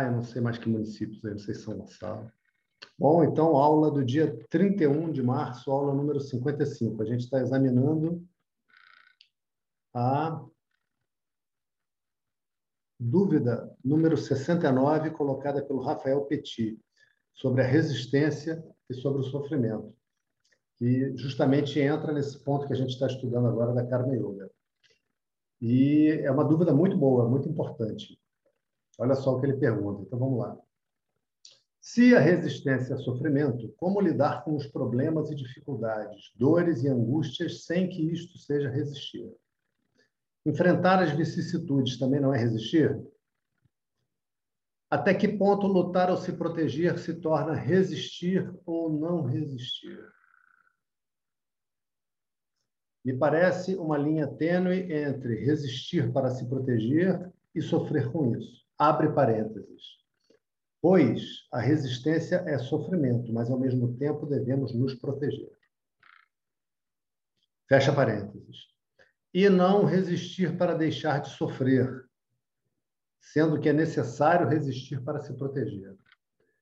eu não sei mais que municípios aí, não sei se São Gonçalo. Bom, então, aula do dia 31 de março, aula número 55. A gente está examinando a dúvida número 69, colocada pelo Rafael Petit, sobre a resistência e sobre o sofrimento, que justamente entra nesse ponto que a gente está estudando agora da Karma Yoga. E é uma dúvida muito boa, muito importante. Olha só o que ele pergunta. Então vamos lá. Se a resistência é sofrimento, como lidar com os problemas e dificuldades, dores e angústias sem que isto seja resistir? Enfrentar as vicissitudes também não é resistir? Até que ponto lutar ou se proteger se torna resistir ou não resistir? Me parece uma linha tênue entre resistir para se proteger e sofrer com isso. Abre parênteses. Pois a resistência é sofrimento, mas ao mesmo tempo devemos nos proteger. Fecha parênteses. E não resistir para deixar de sofrer, sendo que é necessário resistir para se proteger.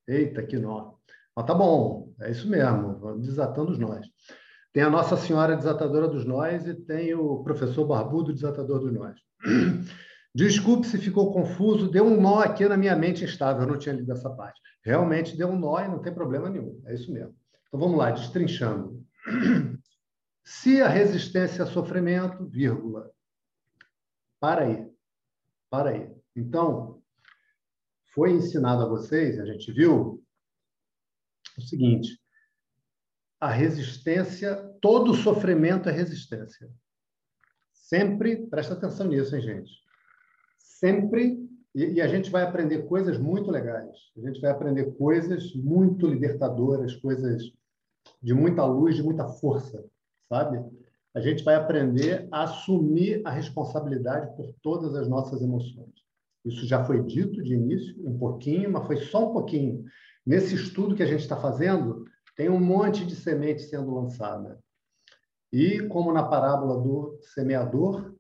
Eita, que nó. Mas tá bom, é isso mesmo, desatando os nós. Tem a Nossa Senhora Desatadora dos Nós e tem o Professor Barbudo Desatador dos Nós. Desculpe se ficou confuso, deu um nó aqui na minha mente instável, eu não tinha lido essa parte. Realmente deu um nó e não tem problema nenhum, é isso mesmo. Então vamos lá, destrinchando. Se a resistência a sofrimento, vírgula. Para aí. Para aí. Então, foi ensinado a vocês, a gente viu, o seguinte: a resistência, todo sofrimento é resistência. Sempre, presta atenção nisso, hein, gente? Sempre e, e, a gente vai aprender coisas muito legais. A gente vai aprender coisas muito libertadoras, coisas de muita luz, de muita força, sabe? A gente vai aprender a assumir a responsabilidade por todas as nossas emoções. Isso já foi dito de início, um pouquinho, mas foi só um pouquinho. Nesse estudo que a gente está fazendo, tem um monte de semente sendo lançada. E, como na parábola do semeador,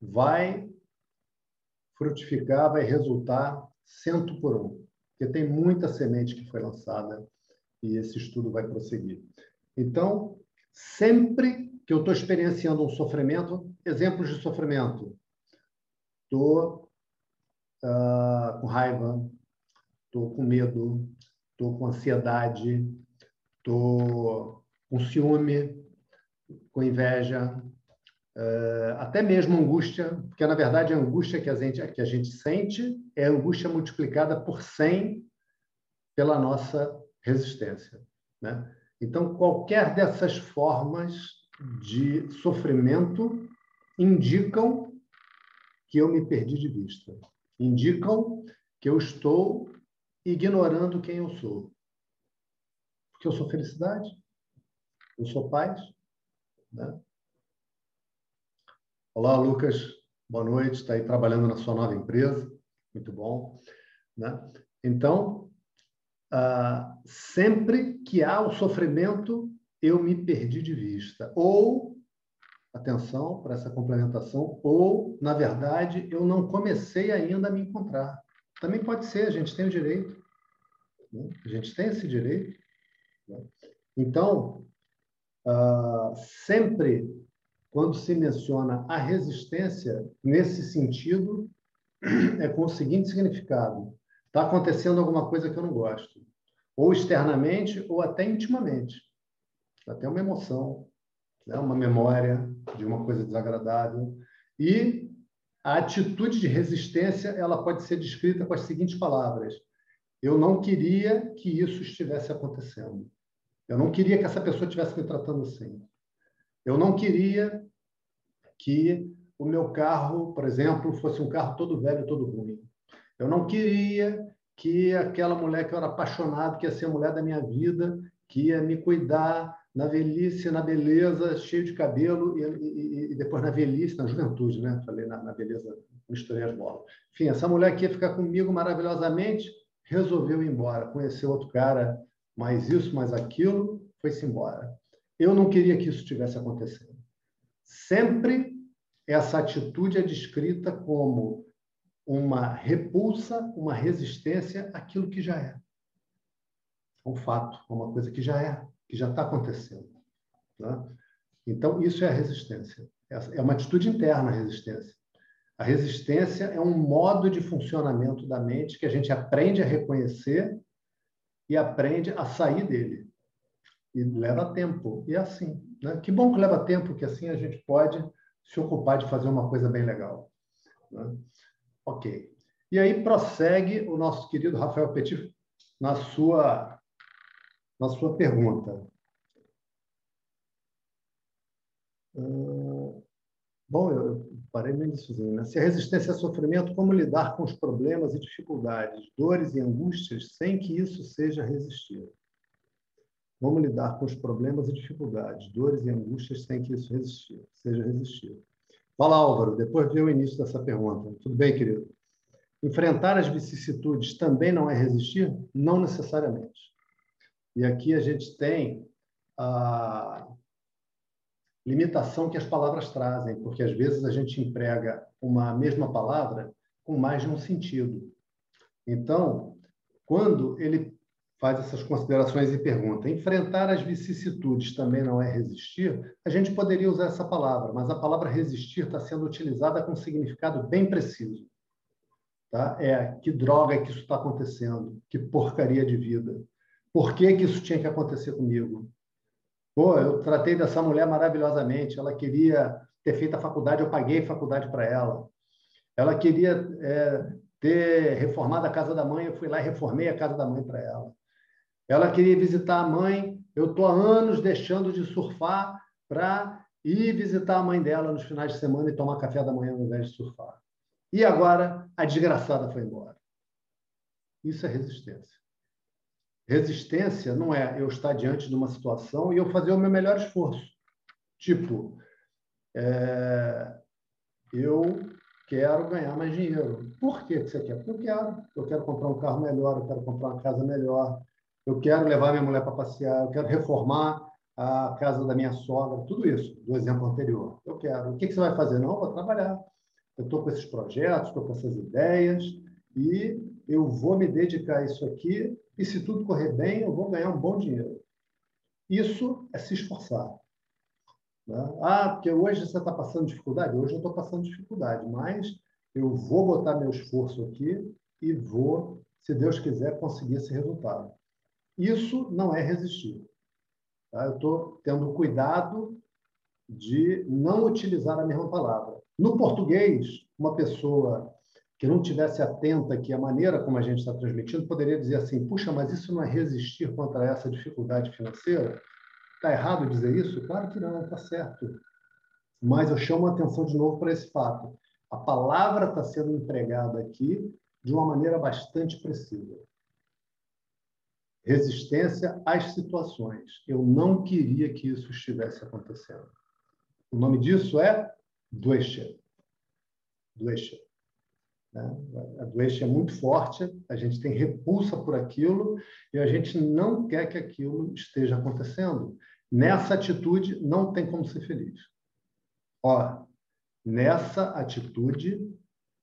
vai frutificar, vai resultar cento por um, porque tem muita semente que foi lançada e esse estudo vai prosseguir. Então, sempre que eu estou experienciando um sofrimento, exemplos de sofrimento, estou uh, ah, com raiva, estou com medo, estou com ansiedade, estou com ciúme, com inveja, até mesmo angústia, porque na verdade a angústia que a, gente, que a gente sente é angústia multiplicada por 100 pela nossa resistência. Né? Então, qualquer dessas formas de sofrimento indicam que eu me perdi de vista, indicam que eu estou ignorando quem eu sou. Porque eu sou felicidade, eu sou paz, né? Olá, Lucas. Boa noite. Está aí trabalhando na sua nova empresa. Muito bom. Né? Então, uh, sempre que há o sofrimento, eu me perdi de vista. Ou, atenção para essa complementação, ou, na verdade, eu não comecei ainda a me encontrar. Também pode ser, a gente tem o direito. Né? A gente tem esse direito. Né? Então, uh, sempre quando se menciona a resistência, nesse sentido, é com o seguinte significado: está acontecendo alguma coisa que eu não gosto, ou externamente, ou até intimamente. Até uma emoção, né? uma memória de uma coisa desagradável. E a atitude de resistência ela pode ser descrita com as seguintes palavras: Eu não queria que isso estivesse acontecendo. Eu não queria que essa pessoa estivesse me tratando assim. Eu não queria que o meu carro, por exemplo, fosse um carro todo velho, todo ruim. Eu não queria que aquela mulher que eu era apaixonado, que ia ser a mulher da minha vida, que ia me cuidar na velhice, na beleza, cheio de cabelo, e, e, e depois na velhice, na juventude, né? Falei na, na beleza, misturei as bolas. Enfim, essa mulher que ia ficar comigo maravilhosamente, resolveu ir embora, conheceu outro cara, mais isso, mais aquilo, foi-se embora. Eu não queria que isso tivesse acontecendo. Sempre essa atitude é descrita como uma repulsa, uma resistência àquilo que já é. É um fato, é uma coisa que já é, que já está acontecendo. Né? Então, isso é a resistência. É uma atitude interna a resistência. A resistência é um modo de funcionamento da mente que a gente aprende a reconhecer e aprende a sair dele. E leva tempo. E é assim. Né? Que bom que leva tempo, que assim a gente pode se ocupar de fazer uma coisa bem legal. Né? Ok. E aí prossegue o nosso querido Rafael Petit na sua, na sua pergunta. Uh, bom, eu parei no início. Né? Se a resistência é sofrimento, como lidar com os problemas e dificuldades, dores e angústias, sem que isso seja resistir? Como lidar com os problemas e dificuldades, dores e angústias, sem que isso resistir, seja resistir? Fala, Álvaro, depois vê o início dessa pergunta. Tudo bem, querido? Enfrentar as vicissitudes também não é resistir? Não necessariamente. E aqui a gente tem a limitação que as palavras trazem, porque às vezes a gente emprega uma mesma palavra com mais de um sentido. Então, quando ele faz essas considerações e pergunta: enfrentar as vicissitudes também não é resistir? A gente poderia usar essa palavra, mas a palavra resistir está sendo utilizada com um significado bem preciso. Tá? É que droga que isso está acontecendo? Que porcaria de vida? Por que, que isso tinha que acontecer comigo? Pô, eu tratei dessa mulher maravilhosamente. Ela queria ter feito a faculdade, eu paguei faculdade para ela. Ela queria é, ter reformado a casa da mãe, eu fui lá e reformei a casa da mãe para ela. Ela queria visitar a mãe. Eu estou há anos deixando de surfar para ir visitar a mãe dela nos finais de semana e tomar café da manhã ao invés de surfar. E agora a desgraçada foi embora. Isso é resistência. Resistência não é eu estar diante de uma situação e eu fazer o meu melhor esforço. Tipo, é, eu quero ganhar mais dinheiro. Por que você quer? Porque eu quero. Eu quero comprar um carro melhor, eu quero comprar uma casa melhor, eu quero levar minha mulher para passear, eu quero reformar a casa da minha sogra, tudo isso, do exemplo anterior. Eu quero. O que, você vai fazer? Não, eu vou trabalhar. Eu estou com esses projetos, estou com essas ideias e eu vou me dedicar a isso aqui e se tudo correr bem, eu vou ganhar um bom dinheiro. Isso é se esforçar. Né? Ah, porque hoje você está passando dificuldade? Hoje eu estou passando dificuldade, mas eu vou botar meu esforço aqui e vou, se Deus quiser, conseguir esse resultado. Isso não é resistir. Tá? Eu estou tendo cuidado de não utilizar a mesma palavra. No português, uma pessoa que não tivesse atenta que a maneira como a gente está transmitindo poderia dizer assim: puxa, mas isso não é resistir contra essa dificuldade financeira? Está errado dizer isso? Claro que não, está certo. Mas eu chamo a atenção de novo para esse fato. A palavra está sendo empregada aqui de uma maneira bastante precisa resistência às situações. Eu não queria que isso estivesse acontecendo. O nome disso é Dwesha. Dwesha. Né? A Dwesha é muito forte, a gente tem repulsa por aquilo e a gente não quer que aquilo esteja acontecendo. Nessa atitude, não tem como ser feliz. Ó, nessa atitude,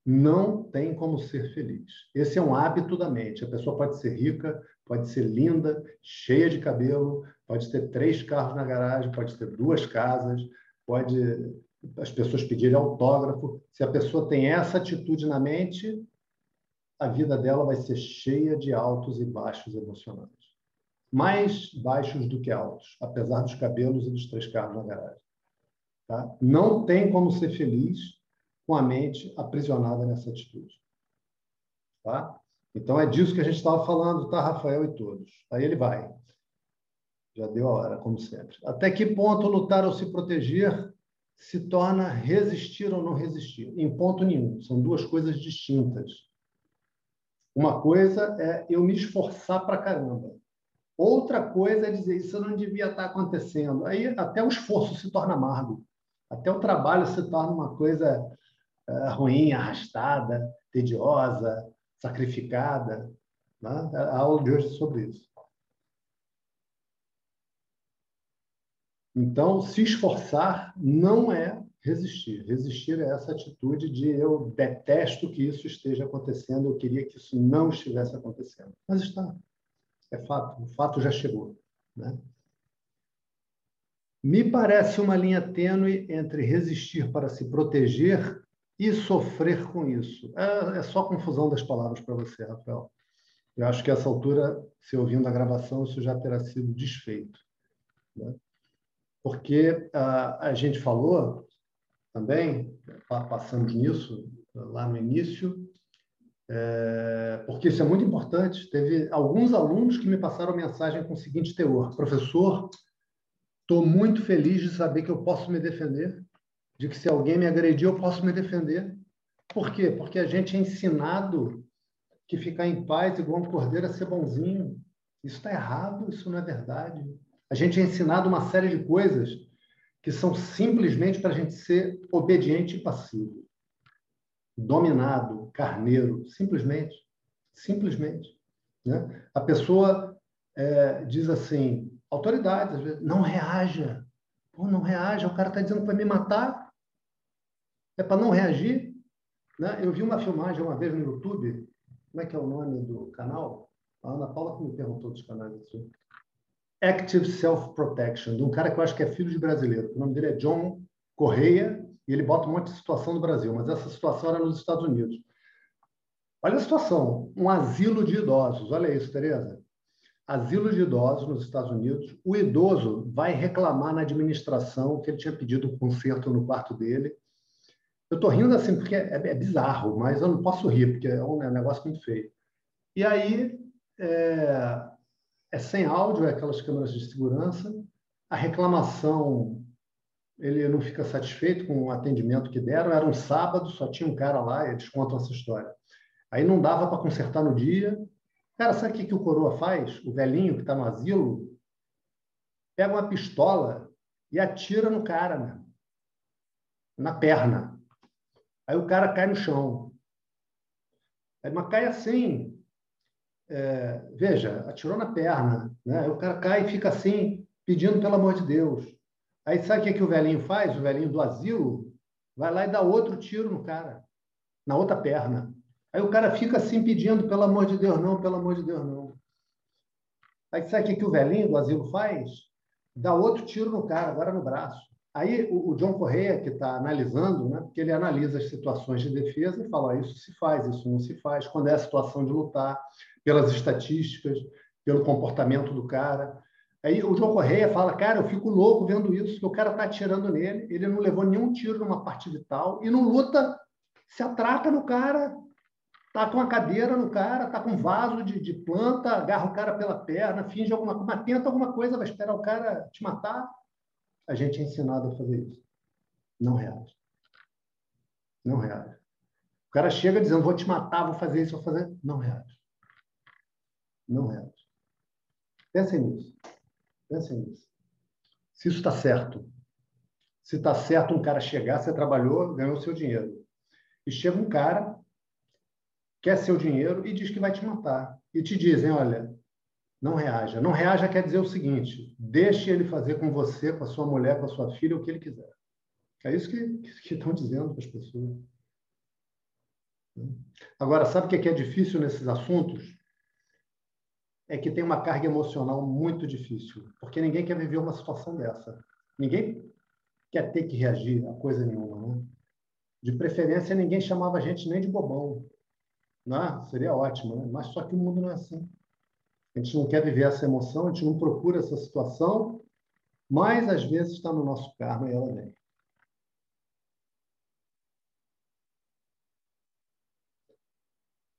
não tem como ser feliz. Esse é um hábito da mente. A pessoa pode ser rica, pode ser linda, cheia de cabelo, pode ter três carros na garagem, pode ter duas casas, pode as pessoas pedirem autógrafo. Se a pessoa tem essa atitude na mente, a vida dela vai ser cheia de altos e baixos emocionais. Mais baixos do que altos, apesar dos cabelos e dos três carros na garagem. Tá? Não tem como ser feliz com a mente aprisionada nessa atitude. Tá? Então é disso que a gente estava falando, tá, Rafael e todos. Aí ele vai. Já deu a hora, como sempre. Até que ponto lutar ou se proteger se torna resistir ou não resistir? Em ponto nenhum. São duas coisas distintas. Uma coisa é eu me esforçar para caramba. Outra coisa é dizer isso não devia estar acontecendo. Aí até o esforço se torna amargo. Até o trabalho se torna uma coisa ruim, arrastada, tediosa, sacrificada. Né? A aula de hoje é sobre isso. Então, se esforçar não é resistir. Resistir é essa atitude de eu detesto que isso esteja acontecendo, eu queria que isso não estivesse acontecendo. Mas está. É fato, o fato já chegou. Né? Me parece uma linha tênue entre resistir para se proteger e sofrer com isso. É, é só confusão das palavras para você, Rafael. Eu acho que a essa altura, se ouvindo a gravação, isso já terá sido desfeito. Né? Porque a, a gente falou também, passamos nisso lá no início, é, porque isso é muito importante. Teve alguns alunos que me passaram mensagem com o seguinte teor: professor, estou muito feliz de saber que eu posso me defender, de que se alguém me agredir, eu posso me defender. Por quê? Porque a gente é ensinado que ficar em paz igual um cordeiro é ser bonzinho. Isso está errado, isso não é verdade. A gente é ensinado uma série de coisas que são simplesmente para a gente ser obediente e passivo. Dominado, carneiro, simplesmente. Simplesmente. Né? A pessoa é, diz assim, autoridades, não reaja. Pô, não reaja, o cara está dizendo para me matar. É para não reagir. Né? Eu vi uma filmagem uma vez no YouTube, como é que é o nome do canal? A Ana Paula que me perguntou dos canais. Active Self-Protection, de um cara que eu acho que é filho de brasileiro. O nome dele é John Correia, e ele bota um monte de situação do Brasil, mas essa situação era nos Estados Unidos. Olha a situação, um asilo de idosos. Olha isso, Tereza. Asilo de idosos nos Estados Unidos. O idoso vai reclamar na administração que ele tinha pedido um conserto no quarto dele. Eu estou rindo assim porque é, é, bizarro, mas eu não posso rir, porque é um, é um negócio muito feio. E aí, é, é sem áudio, é aquelas câmeras de segurança. A reclamação, ele não fica satisfeito com o atendimento que deram. Era um sábado, só tinha um cara lá, eles contam essa história. Aí não dava para consertar no dia. Cara, sabe o que, que o coroa faz? O velhinho que está no asilo pega uma pistola e atira no cara, né? na perna. Aí o cara cai no chão. Aí, mas cai assim, é, veja, atirou na perna, né? Aí o cara cai e fica assim, pedindo pelo amor de Deus. Aí sabe o que, que o velhinho faz? O velhinho do asilo vai lá e dá outro tiro no cara, na outra perna. Aí o cara fica assim pedindo, pelo amor de Deus, não, pelo amor de Deus, não. Aí sabe o que, que o velhinho do asilo faz? Dá outro tiro no cara, agora no braço. Aí o, John Correia, que está analisando, né, porque ele analisa as situações de defesa e fala: isso se faz, isso não se faz, quando é a situação de lutar, pelas estatísticas, pelo comportamento do cara. Aí o João Correia fala, cara, eu fico louco vendo isso, que o cara está atirando nele, ele não levou nenhum tiro numa parte vital e não luta, se atraca no cara, tá com a cadeira no cara, tá com vaso de, de planta, agarra o cara pela perna, finge alguma coisa, mas tenta alguma coisa, vai esperar o cara te matar. A gente é ensinado a fazer isso. Não reage. Não reage. O cara chega dizendo, vou te matar, vou fazer isso, vou fazer. Não reage. Não reage. Pensem nisso. Pensem nisso. Se isso está certo. Se está certo um cara chegar, você trabalhou, ganhou seu dinheiro. E chega um cara, quer seu dinheiro e diz que vai te matar. E te dizem, olha, não reaja. Não reaja quer dizer o seguinte: deixe ele fazer com você, com a sua mulher, com a sua filha, o que ele quiser. É isso que, que estão dizendo para as pessoas. Agora, sabe o que é difícil nesses assuntos? é que tem uma carga emocional muito difícil, porque ninguém quer viver uma situação dessa. Ninguém quer ter que reagir a coisa nenhuma. Né? De preferência, ninguém chamava a gente nem de bobão. Né? Seria ótimo, né? mas só que o mundo não é assim. A gente não quer viver essa emoção, a gente não procura essa situação, mas às vezes está no nosso karma e ela vem.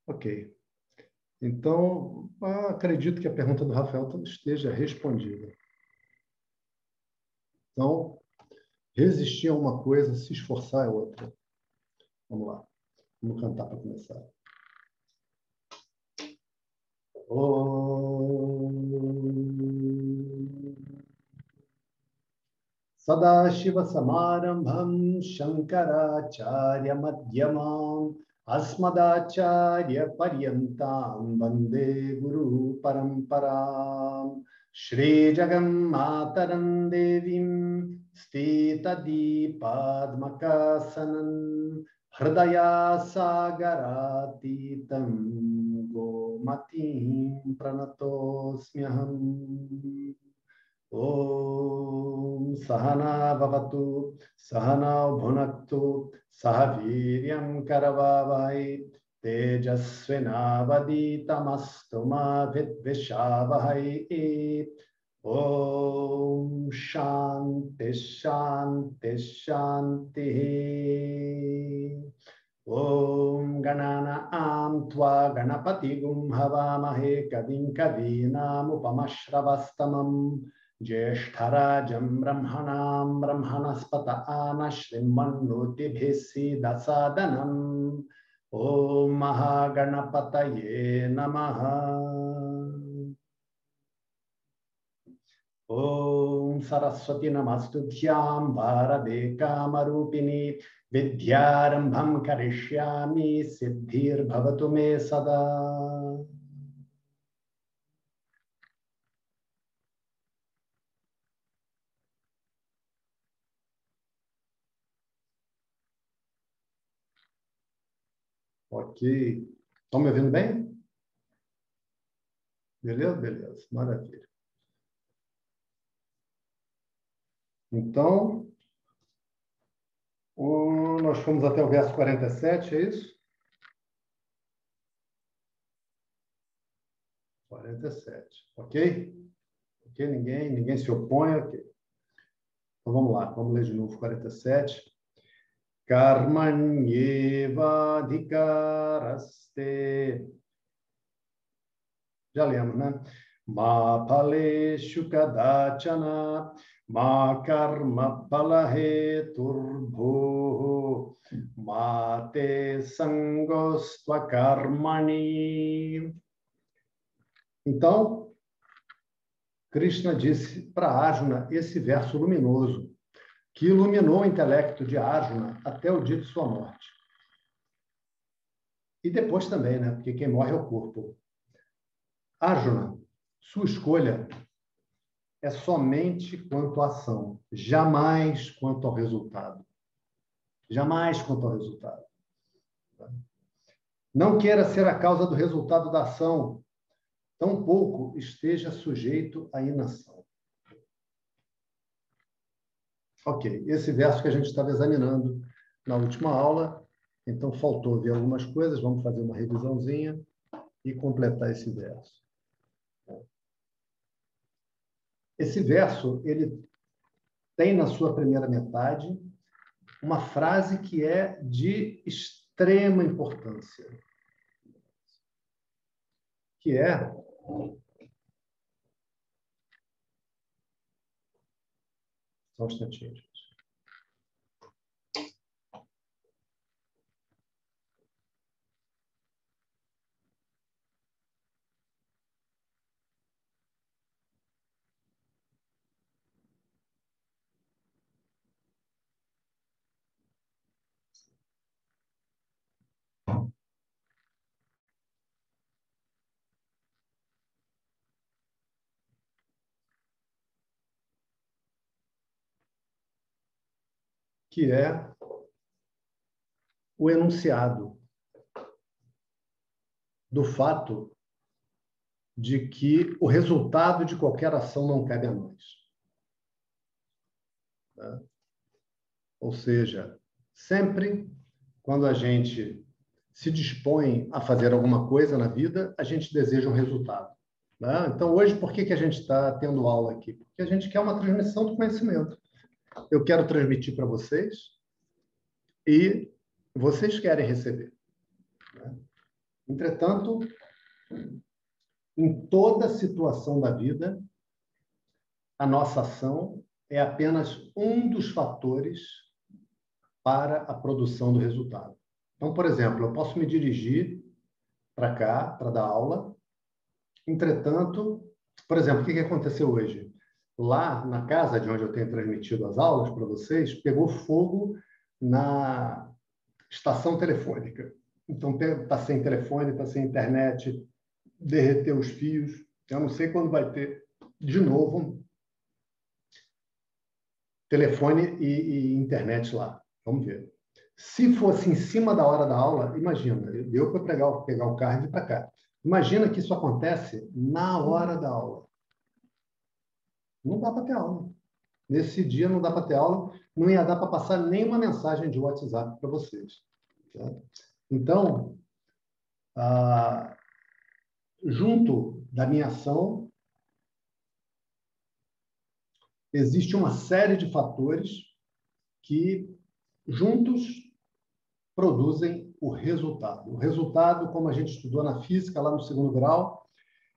Ok. Então, acredito que a pergunta do Rafael esteja respondida. Então, resistir a uma coisa, se esforçar é outra. Vamos lá. Vamos cantar para começar. सदाशिवसमारम्भं शङ्कराचार्यमध्यमाम् अस्मदाचार्यपर्यन्तां वंदे गुरुपरम्परां श्रीजगन्मातरं देवीं स्थितदीपात्मकासनम् हृदयासागरातीतं गोमतीं प्रणतोऽस्म्यहम्। ॐ सहना सहनौ भुनक्तु सह वीर्यं करवावहै। तेजस्विनावदीतमस्तु मा विद्विषावहै ओम शांति शांति शांति ओम गणना आम त्वा गणपति गुम हवामहे कवीनामुपमश्रवस्तमम् ज्येष्ठराजं ब्रह्मणां ब्रह्मणस्पत आनश्रीमन्नोतिभिः सीदसादनम्। ॐ महागणपतये नमः। ॐ सरस्वती नमस्तुभ्यां भारते कामरूपिणी विद्यारम्भं करिष्यामि सिद्धिर्भवतु मे सदा Ok. Estão me ouvindo bem? Beleza? Beleza. Maravilha. Então, o, nós fomos até o verso 47, é isso? 47. Ok? Ok? Ninguém, ninguém se opõe? Ok. Então vamos lá, vamos ler de novo 47. Karmanyevadhikaraste. Já lemos, né? Ma paleshu kadachana ma karma palahe turbhu ma te sangostva karmani. Então, Krishna disse para Arjuna esse verso luminoso que iluminou o intelecto de Arjuna até o dia de sua morte. E depois também, né? Porque quem morre é o corpo. Arjuna, sua escolha é somente quanto à ação, jamais quanto ao resultado. Jamais quanto ao resultado. Não queira ser a causa do resultado da ação, tampouco esteja sujeito à inação. Ok, esse verso que a gente estava examinando na última aula, então faltou ver algumas coisas, vamos fazer uma revisãozinha e completar esse verso. Esse verso, ele tem na sua primeira metade uma frase que é de extrema importância, que é Só um instantinho, gente. Que é o enunciado do fato de que o resultado de qualquer ação não cabe a nós. Tá? Ou seja, sempre quando a gente se dispõe a fazer alguma coisa na vida, a gente deseja um resultado. Tá? Então, hoje, por que, que a gente está tendo aula aqui? Porque a gente quer uma transmissão do conhecimento eu quero transmitir para vocês e vocês querem receber. Né? Entretanto, em toda situação da vida, a nossa ação é apenas um dos fatores para a produção do resultado. Então, por exemplo, eu posso me dirigir para cá, para dar aula. Entretanto, por exemplo, o que aconteceu hoje? Lá na casa de onde eu tenho transmitido as aulas para vocês, pegou fogo na estação telefônica. Então, está sem telefone, está sem internet, derreteu os fios. Eu não sei quando vai ter de novo, telefone e, e internet lá. Vamos ver. Se fosse em cima da hora da aula, imagina, deu para pegar, pegar o vir para cá. Imagina que isso acontece na hora da aula. Não dá para ter aula. Nesse dia não dá para ter aula, não ia dar para passar nenhuma mensagem de WhatsApp para vocês. Tá? Então, ah, junto da minha ação, existe uma série de fatores que juntos produzem o resultado. O resultado, como a gente estudou na física lá no segundo grau,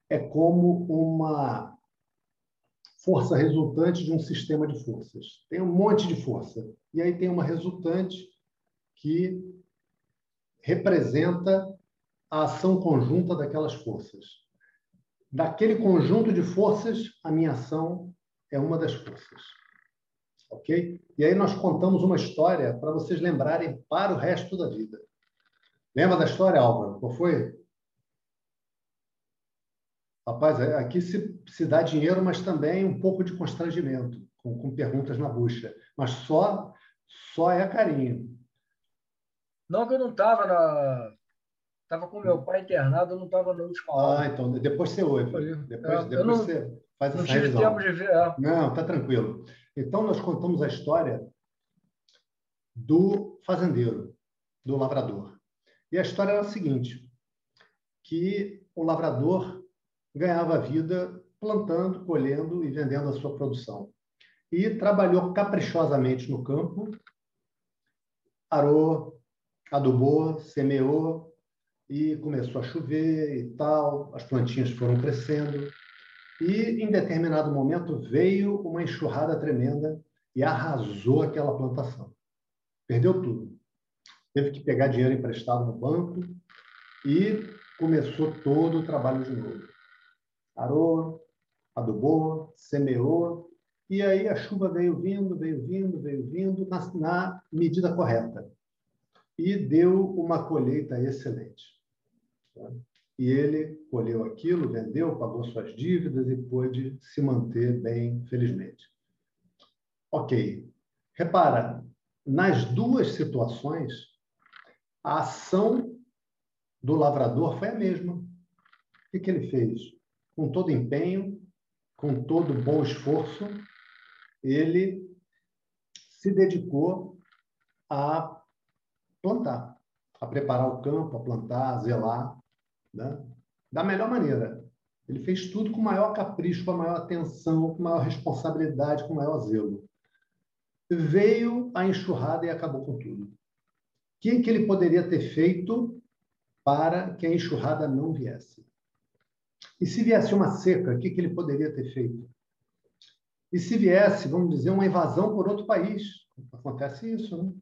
é como uma força resultante de um sistema de forças. Tem um monte de força. E aí tem uma resultante que representa a ação conjunta daquelas forças. Daquele conjunto de forças, a minha ação é uma das forças. Ok? E aí nós contamos uma história para vocês lembrarem para o resto da vida. Lembra da história, Álvaro? Qual foi? Rapaz, é, aqui se, se dá dinheiro, mas também um pouco de constrangimento, com, com perguntas na bucha. Mas só, só é carinho. Não, que eu não estava na. Estava com meu pai internado, eu não estava na última aula. Ah, então depois você ouve. Depois, é, depois não, você faz não essa revisão. Tempo de ver, é. Não, tá tranquilo. Então nós contamos a história do fazendeiro, do lavrador. E a história era a seguinte: que o lavrador ganhava vida plantando, colhendo e vendendo a sua produção. E trabalhou caprichosamente no campo, arou, adubou, semeou e começou a chover e tal, as plantinhas foram crescendo. E em determinado momento veio uma enxurrada tremenda e arrasou aquela plantação. Perdeu tudo. Teve que pegar dinheiro emprestado no banco e começou todo o trabalho de novo arou, adubou, semeou, e aí a chuva veio vindo, veio vindo, veio vindo na, na medida correta. E deu uma colheita excelente. E ele colheu aquilo, vendeu, pagou suas dívidas e pôde se manter bem, felizmente. Ok. Repara, nas duas situações, a ação do lavrador foi a mesma. O que, que ele fez? Com todo empenho, com todo bom esforço, ele se dedicou a plantar, a preparar o campo, a plantar, a zelar, né? da melhor maneira. Ele fez tudo com maior capricho, com maior atenção, com maior responsabilidade, com maior zelo. Veio a enxurrada e acabou com tudo. O que, que ele poderia ter feito para que a enxurrada não viesse? E se viesse uma seca, o que, que ele poderia ter feito? E se viesse, vamos dizer, uma invasão por outro país? Acontece isso, né?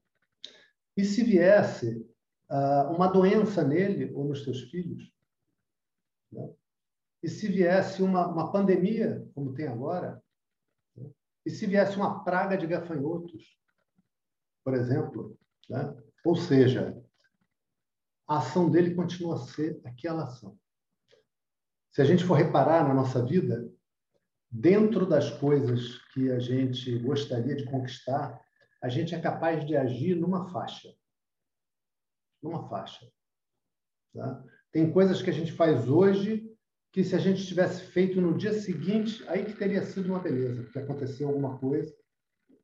E se viesse uh, uma doença nele ou nos seus filhos? Né? E se viesse uma, uma pandemia, como tem agora? Né? E se viesse uma praga de gafanhotos, por exemplo? Né? Ou seja, a ação dele continua a ser aquela ação. Se a gente for reparar na nossa vida, dentro das coisas que a gente gostaria de conquistar, a gente é capaz de agir numa faixa. Numa faixa. Tá? Tem coisas que a gente faz hoje que se a gente tivesse feito no dia seguinte, aí que teria sido uma beleza, porque aconteceu alguma coisa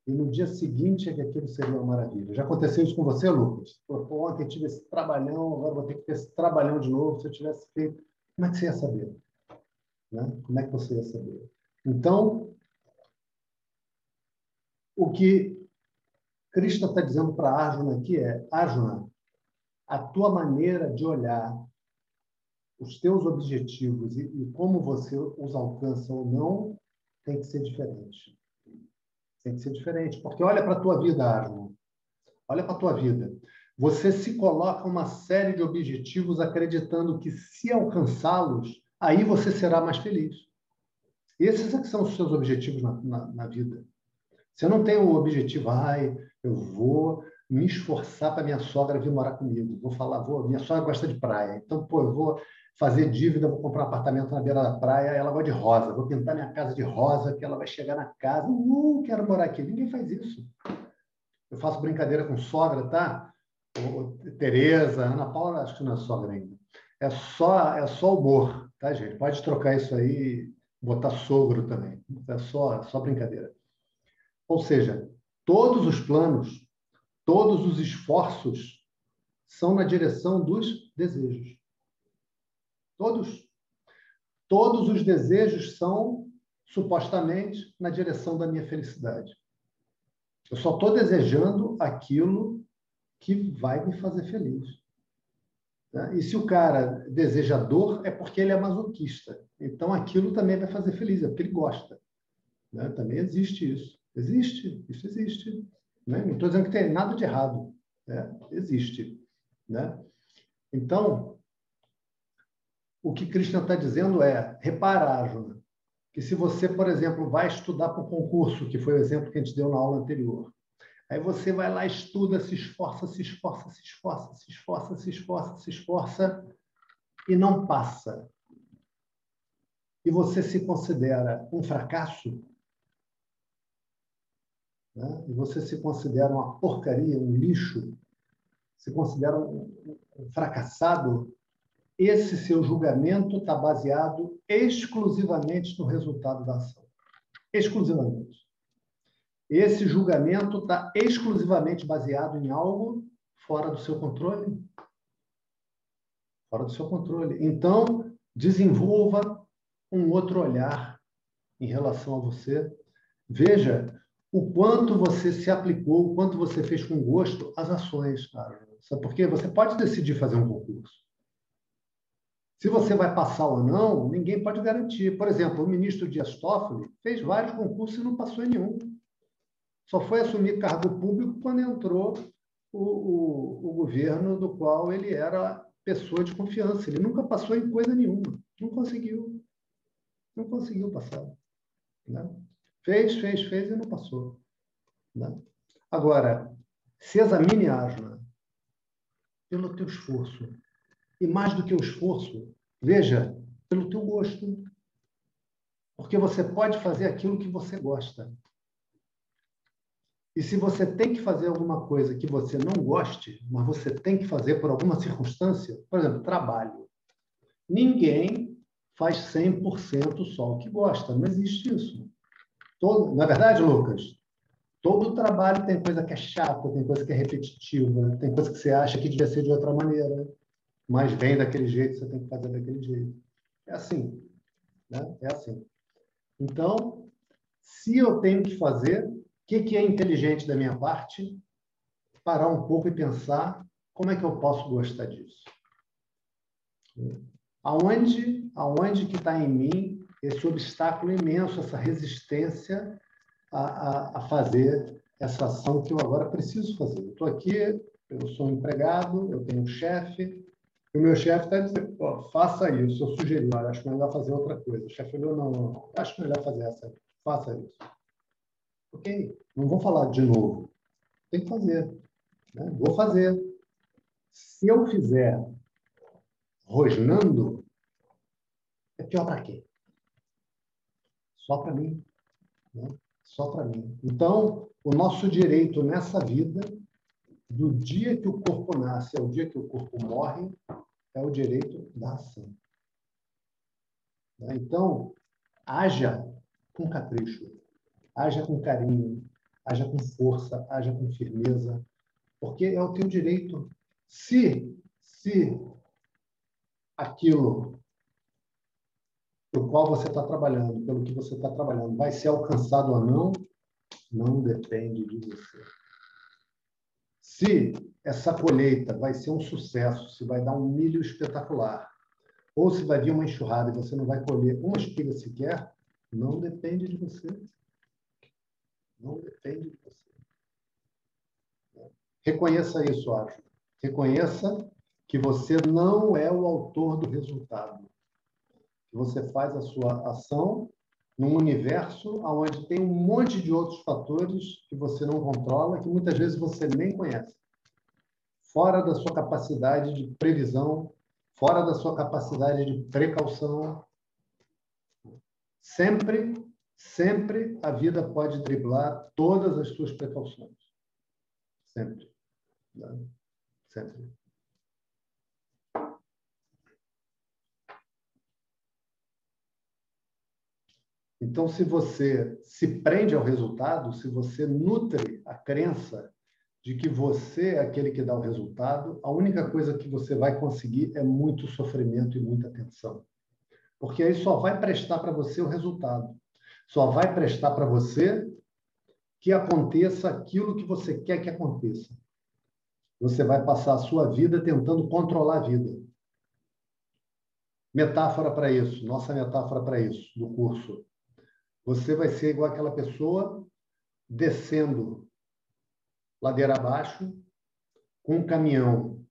e no dia seguinte é que aquilo seria uma maravilha. Já aconteceu isso com você, Lucas? Pô, ontem tive esse trabalhão, agora vou ter que ter esse trabalhão de novo. Se eu tivesse feito como é que você ia saber? Né? Como é que você ia saber? Então, o que Krishna está dizendo para Arjuna aqui é: Arjuna, a tua maneira de olhar os teus objetivos e, e como você os alcança ou não tem que ser diferente. Tem que ser diferente, porque olha para a tua vida, Arjuna. Olha para a tua vida você se coloca uma série de objetivos acreditando que se alcançá-los, aí você será mais feliz. Esses é que são os seus objetivos na, na, na vida. Você não tem o objetivo, ai, eu vou me esforçar para minha sogra vir morar comigo. Vou falar, vou, minha sogra gosta de praia, então, pô, eu vou fazer dívida, vou comprar um apartamento na beira da praia, ela gosta de rosa, vou pintar minha casa de rosa, que ela vai chegar na casa, uh, quero morar aqui. Ninguém faz isso. Eu faço brincadeira com sogra, tá? Tereza, Ana Paula, acho que não é sogra ainda. É só, é só humor, tá, gente? Pode trocar isso aí, botar sogro também. É só, só brincadeira. Ou seja, todos os planos, todos os esforços são na direção dos desejos. Todos. Todos os desejos são supostamente na direção da minha felicidade. Eu só estou desejando aquilo que vai me fazer feliz. Tá? E se o cara deseja dor, é porque ele é masoquista. Então aquilo também vai fazer feliz, é porque ele gosta. Né? Também existe isso. Existe, isso existe. Né? Não estou dizendo que tem nada de errado. Né? Existe. Né? Então, o que Krishna está dizendo é, repara, Arjuna, que se você, por exemplo, vai estudar para o concurso, que foi o exemplo que a gente deu na aula anterior, Aí você vai lá, estuda, se esforça, se esforça, se esforça, se esforça, se esforça, se esforça e não passa. E você se considera um fracasso? Né? E você se considera uma porcaria, um lixo? Se considera um, um fracassado? Esse seu julgamento está baseado exclusivamente no resultado da ação. Exclusivamente. Esse julgamento está exclusivamente baseado em algo fora do seu controle. Fora do seu controle. Então, desenvolva um outro olhar em relação a você. Veja o quanto você se aplicou, o quanto você fez com gosto as ações. Cara. Sabe por quê? Você pode decidir fazer um concurso. Se você vai passar ou não, ninguém pode garantir. Por exemplo, o ministro Dias Toffoli fez vários concursos e não passou em nenhum só foi assumir cargo público quando entrou o, o, o governo do qual ele era pessoa de confiança. Ele nunca passou em coisa nenhuma. Não conseguiu. Não conseguiu passar. Né? Fez, fez, fez e não passou. Né? Agora, se examine, Asla, pelo teu esforço. E mais do que o esforço, veja, pelo teu gosto. Porque você pode fazer aquilo que você gosta. E se você tem que fazer alguma coisa que você não goste, mas você tem que fazer por alguma circunstância, por exemplo, trabalho. Ninguém faz 100% só o que gosta, não existe isso. Todo, na verdade, Lucas, todo trabalho tem coisa que é chata, tem coisa que é repetitiva, tem coisa que você acha que devia ser de outra maneira, mas vem daquele jeito, você tem que fazer daquele jeito. É assim. Né? É assim. Então, se eu tenho que fazer, que, que é inteligente da minha parte? Parar um pouco e pensar como é que eu posso gostar disso. Aonde, aonde que está em mim esse obstáculo imenso, essa resistência a, a, a fazer essa ação que eu agora preciso fazer? Eu estou aqui, eu sou um empregado, eu tenho um chefe, e o meu chefe está dizendo, faça isso. Eu sugeri, acho melhor fazer outra coisa. O chefe falou, não, não, não, acho melhor fazer essa, faça isso. Ok, não vou falar de novo. Tem que fazer. Né? Vou fazer. Se eu fizer rosnando, é pior para quê? Só para mim. Né? Só para mim. Então, o nosso direito nessa vida, do dia que o corpo nasce ao dia que o corpo morre, é o direito da ação. Né? Então, haja com capricho haja com carinho, haja com força, haja com firmeza, porque é o teu direito. Se, se aquilo pelo qual você está trabalhando, pelo que você está trabalhando, vai ser alcançado ou não, não depende de você. Se essa colheita vai ser um sucesso, se vai dar um milho espetacular, ou se vai vir uma enxurrada e você não vai colher uma espiga sequer, não depende de você. Não depende de você. Reconheça isso, acho. Reconheça que você não é o autor do resultado. Que você faz a sua ação num universo onde tem um monte de outros fatores que você não controla, que muitas vezes você nem conhece. Fora da sua capacidade de previsão, fora da sua capacidade de precaução. Sempre, sempre a vida pode driblar todas as suas precauções. Sempre. Né? Sempre. Então, se você se prende ao resultado, se você nutre a crença de que você é aquele que dá o resultado, a única coisa que você vai conseguir é muito sofrimento e muita tensão. Porque aí só vai prestar para você o resultado. Só vai prestar para você que aconteça aquilo que você quer que aconteça. Você vai passar a sua vida tentando controlar a vida. Metáfora para isso, nossa metáfora para isso, do curso. Você vai ser igual aquela pessoa descendo ladeira abaixo com um caminhão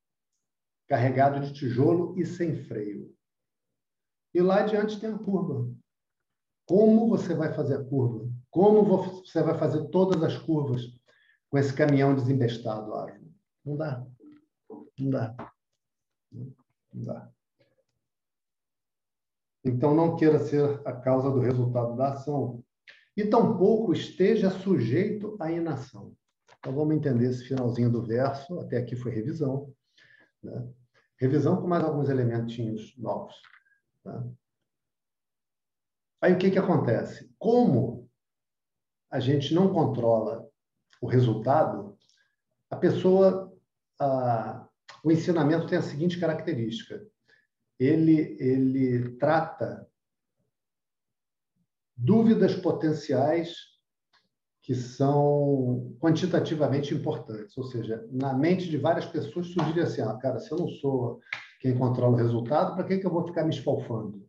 carregado de tijolo e sem freio. E lá adiante tem a curva. Como você vai fazer a curva? Como você vai fazer todas as curvas com esse caminhão desembestado? Não dá. Não dá. Não dá. Então, não queira ser a causa do resultado da ação. E tampouco esteja sujeito à inação. Então, vamos entender esse finalzinho do verso. Até aqui foi revisão. Né? Revisão com mais alguns elementinhos novos. Tá? Aí, o que, que acontece? Como a gente não controla o resultado, a pessoa... A, o ensinamento tem a seguinte característica ele, ele trata dúvidas potenciais que são quantitativamente importantes. Ou seja, na mente de várias pessoas surgiria assim, ah, cara, se eu não sou quem controla o resultado, para que, que eu vou ficar me esfalfando?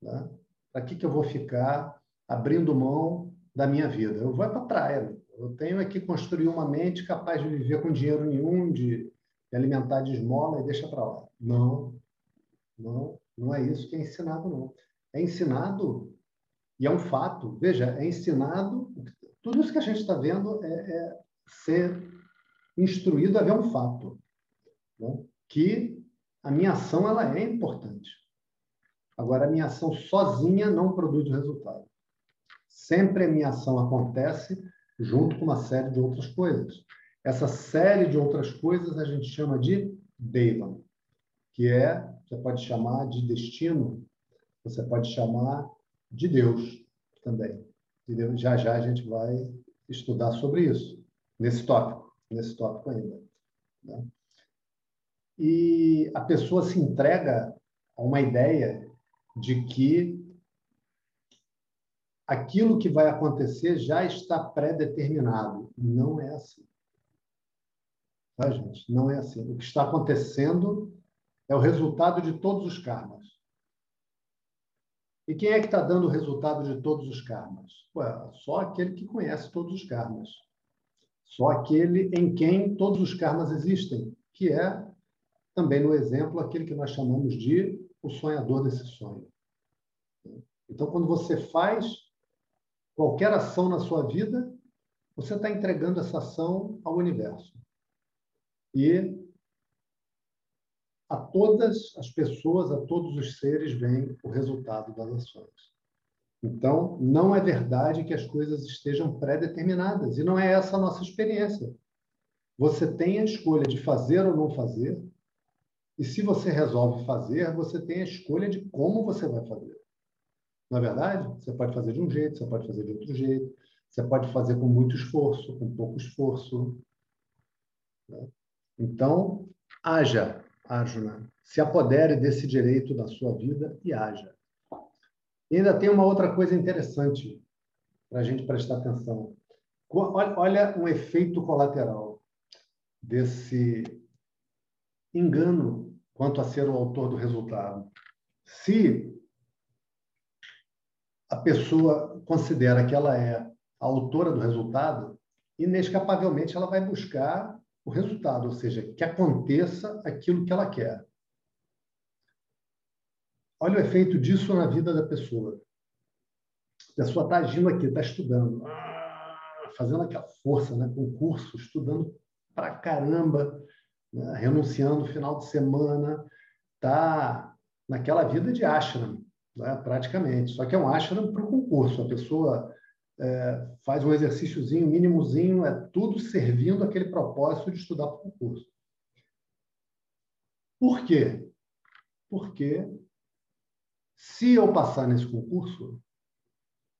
Né? Para que, eu vou ficar abrindo mão da minha vida? Eu vou para a praia. Eu tenho aqui construir uma mente capaz de viver com dinheiro nenhum, de, de alimentar de esmola e deixa para lá. Não, não, não é isso que é ensinado, não. É ensinado, e é um fato, veja, é ensinado, tudo isso que a gente está vendo é, é, ser instruído a ver um fato, né? que a minha ação ela é importante. Agora, a minha ação sozinha não produz resultado. Sempre a minha ação acontece junto com uma série de outras coisas. Essa série de outras coisas a gente chama de Devan, que é você pode chamar de destino, você pode chamar de Deus também. Entendeu? Já já a gente vai estudar sobre isso, nesse tópico, nesse tópico ainda. Né? E a pessoa se entrega a uma ideia de que aquilo que vai acontecer já está pré-determinado. Não é assim. Tá, gente? Não é assim. O que está acontecendo é o resultado de todos os karmas. E quem é que está dando o resultado de todos os karmas? Ué, só aquele que conhece todos os karmas. Só aquele em quem todos os karmas existem, que é, também no exemplo, aquele que nós chamamos de o sonhador desse sonho. Então, quando você faz qualquer ação na sua vida, você está entregando essa ação ao universo. E a todas as pessoas, a todos os seres, vem o resultado das ações. Então, não é verdade que as coisas estejam pré-determinadas, e não é essa a nossa experiência. Você tem a escolha de fazer ou não fazer, e se você resolve fazer, você tem a escolha de como você vai fazer. Na é verdade, você pode fazer de um jeito, você pode fazer de outro jeito, você pode fazer com muito esforço, com pouco esforço. Né? Então, haja Arjuna, se apodere desse direito da sua vida e haja. E ainda tem uma outra coisa interessante para a gente prestar atenção. Olha um efeito colateral desse engano quanto a ser o autor do resultado. Se a pessoa considera que ela é a autora do resultado, inescapavelmente ela vai buscar o resultado, ou seja, que aconteça aquilo que ela quer. Olha o efeito disso na vida da pessoa. A pessoa está agindo aqui, está estudando, ah, fazendo aquela força, né? concurso, estudando pra caramba, né? renunciando final de semana, está naquela vida de ashram, né? praticamente. Só que é um ashram para o concurso. A pessoa é, faz um exercíciozinho, mínimozinho, é tudo servindo aquele propósito de estudar para o concurso. Por quê? Porque se eu passar nesse concurso,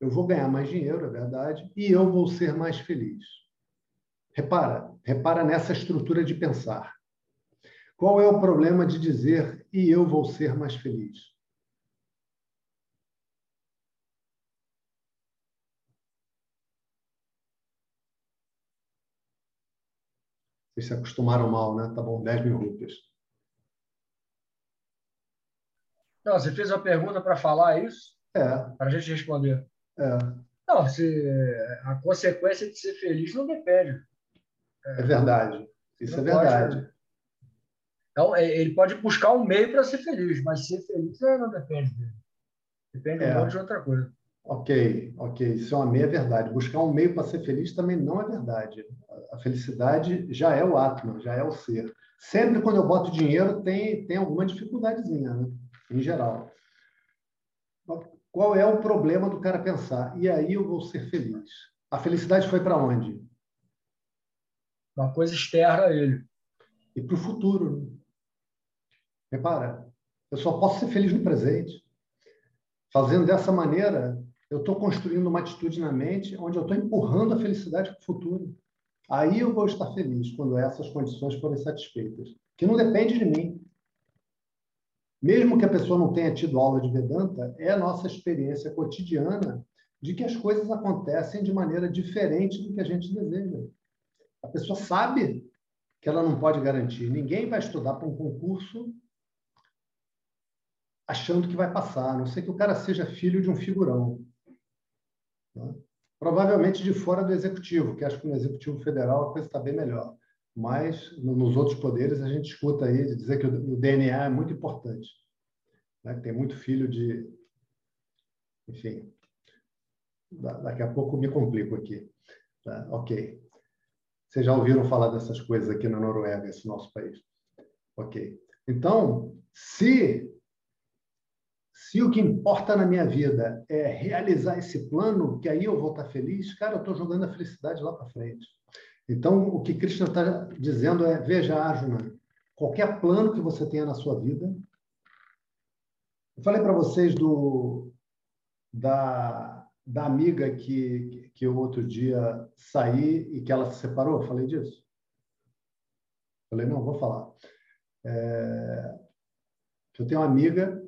eu vou ganhar mais dinheiro, é verdade, e eu vou ser mais feliz. Repara, repara nessa estrutura de pensar. Qual é o problema de dizer e eu vou ser mais feliz? Vocês se acostumaram mal, né? Tá bom, 10 mil rupias. Não, você fez uma pergunta para falar isso? É. Para a gente responder. É. Não, se, a consequência de ser feliz não depende. É, é verdade. Isso é verdade. Pode, então, é, ele pode buscar um meio para ser feliz, mas ser feliz não depende dele. Depende é. de outra coisa. Ok, ok. Isso é uma meia verdade. Buscar um meio para ser feliz também não é verdade. A felicidade já é o Atman, já é o ser. Sempre quando eu boto dinheiro, tem, tem alguma dificuldadezinha, né? em geral. Qual é o problema do cara pensar? E aí eu vou ser feliz. A felicidade foi para onde? Uma coisa externa a ele. E para o futuro. Repara, eu só posso ser feliz no presente. Fazendo dessa maneira, eu estou construindo uma atitude na mente onde eu estou empurrando a felicidade para o futuro. Aí eu vou estar feliz quando essas condições forem satisfeitas, que não depende de mim. Mesmo que a pessoa não tenha tido aula de Vedanta, é a nossa experiência cotidiana de que as coisas acontecem de maneira diferente do que a gente deseja. A pessoa sabe que ela não pode garantir. Ninguém vai estudar para um concurso achando que vai passar, a não ser que o cara seja filho de um figurão. Né? Provavelmente de fora do executivo, que acho que no executivo federal a coisa está bem melhor. Mas nos outros poderes a gente escuta aí dizer que o DNA é muito importante. Né? Tem muito filho de. Enfim, daqui a pouco me complico aqui. Tá? Ok. Vocês já ouviram falar dessas coisas aqui na Noruega, esse nosso país. Ok. Então, se se o que importa na minha vida é realizar esse plano, que aí eu vou estar feliz, cara, eu estou jogando a felicidade lá para frente. Então, o que Krishna está dizendo é: veja, Arjuna, qualquer plano que você tenha na sua vida. Eu falei para vocês do, da, da amiga que, que eu outro dia saí e que ela se separou. Eu falei disso? Falei, não, vou falar. É, eu tenho uma amiga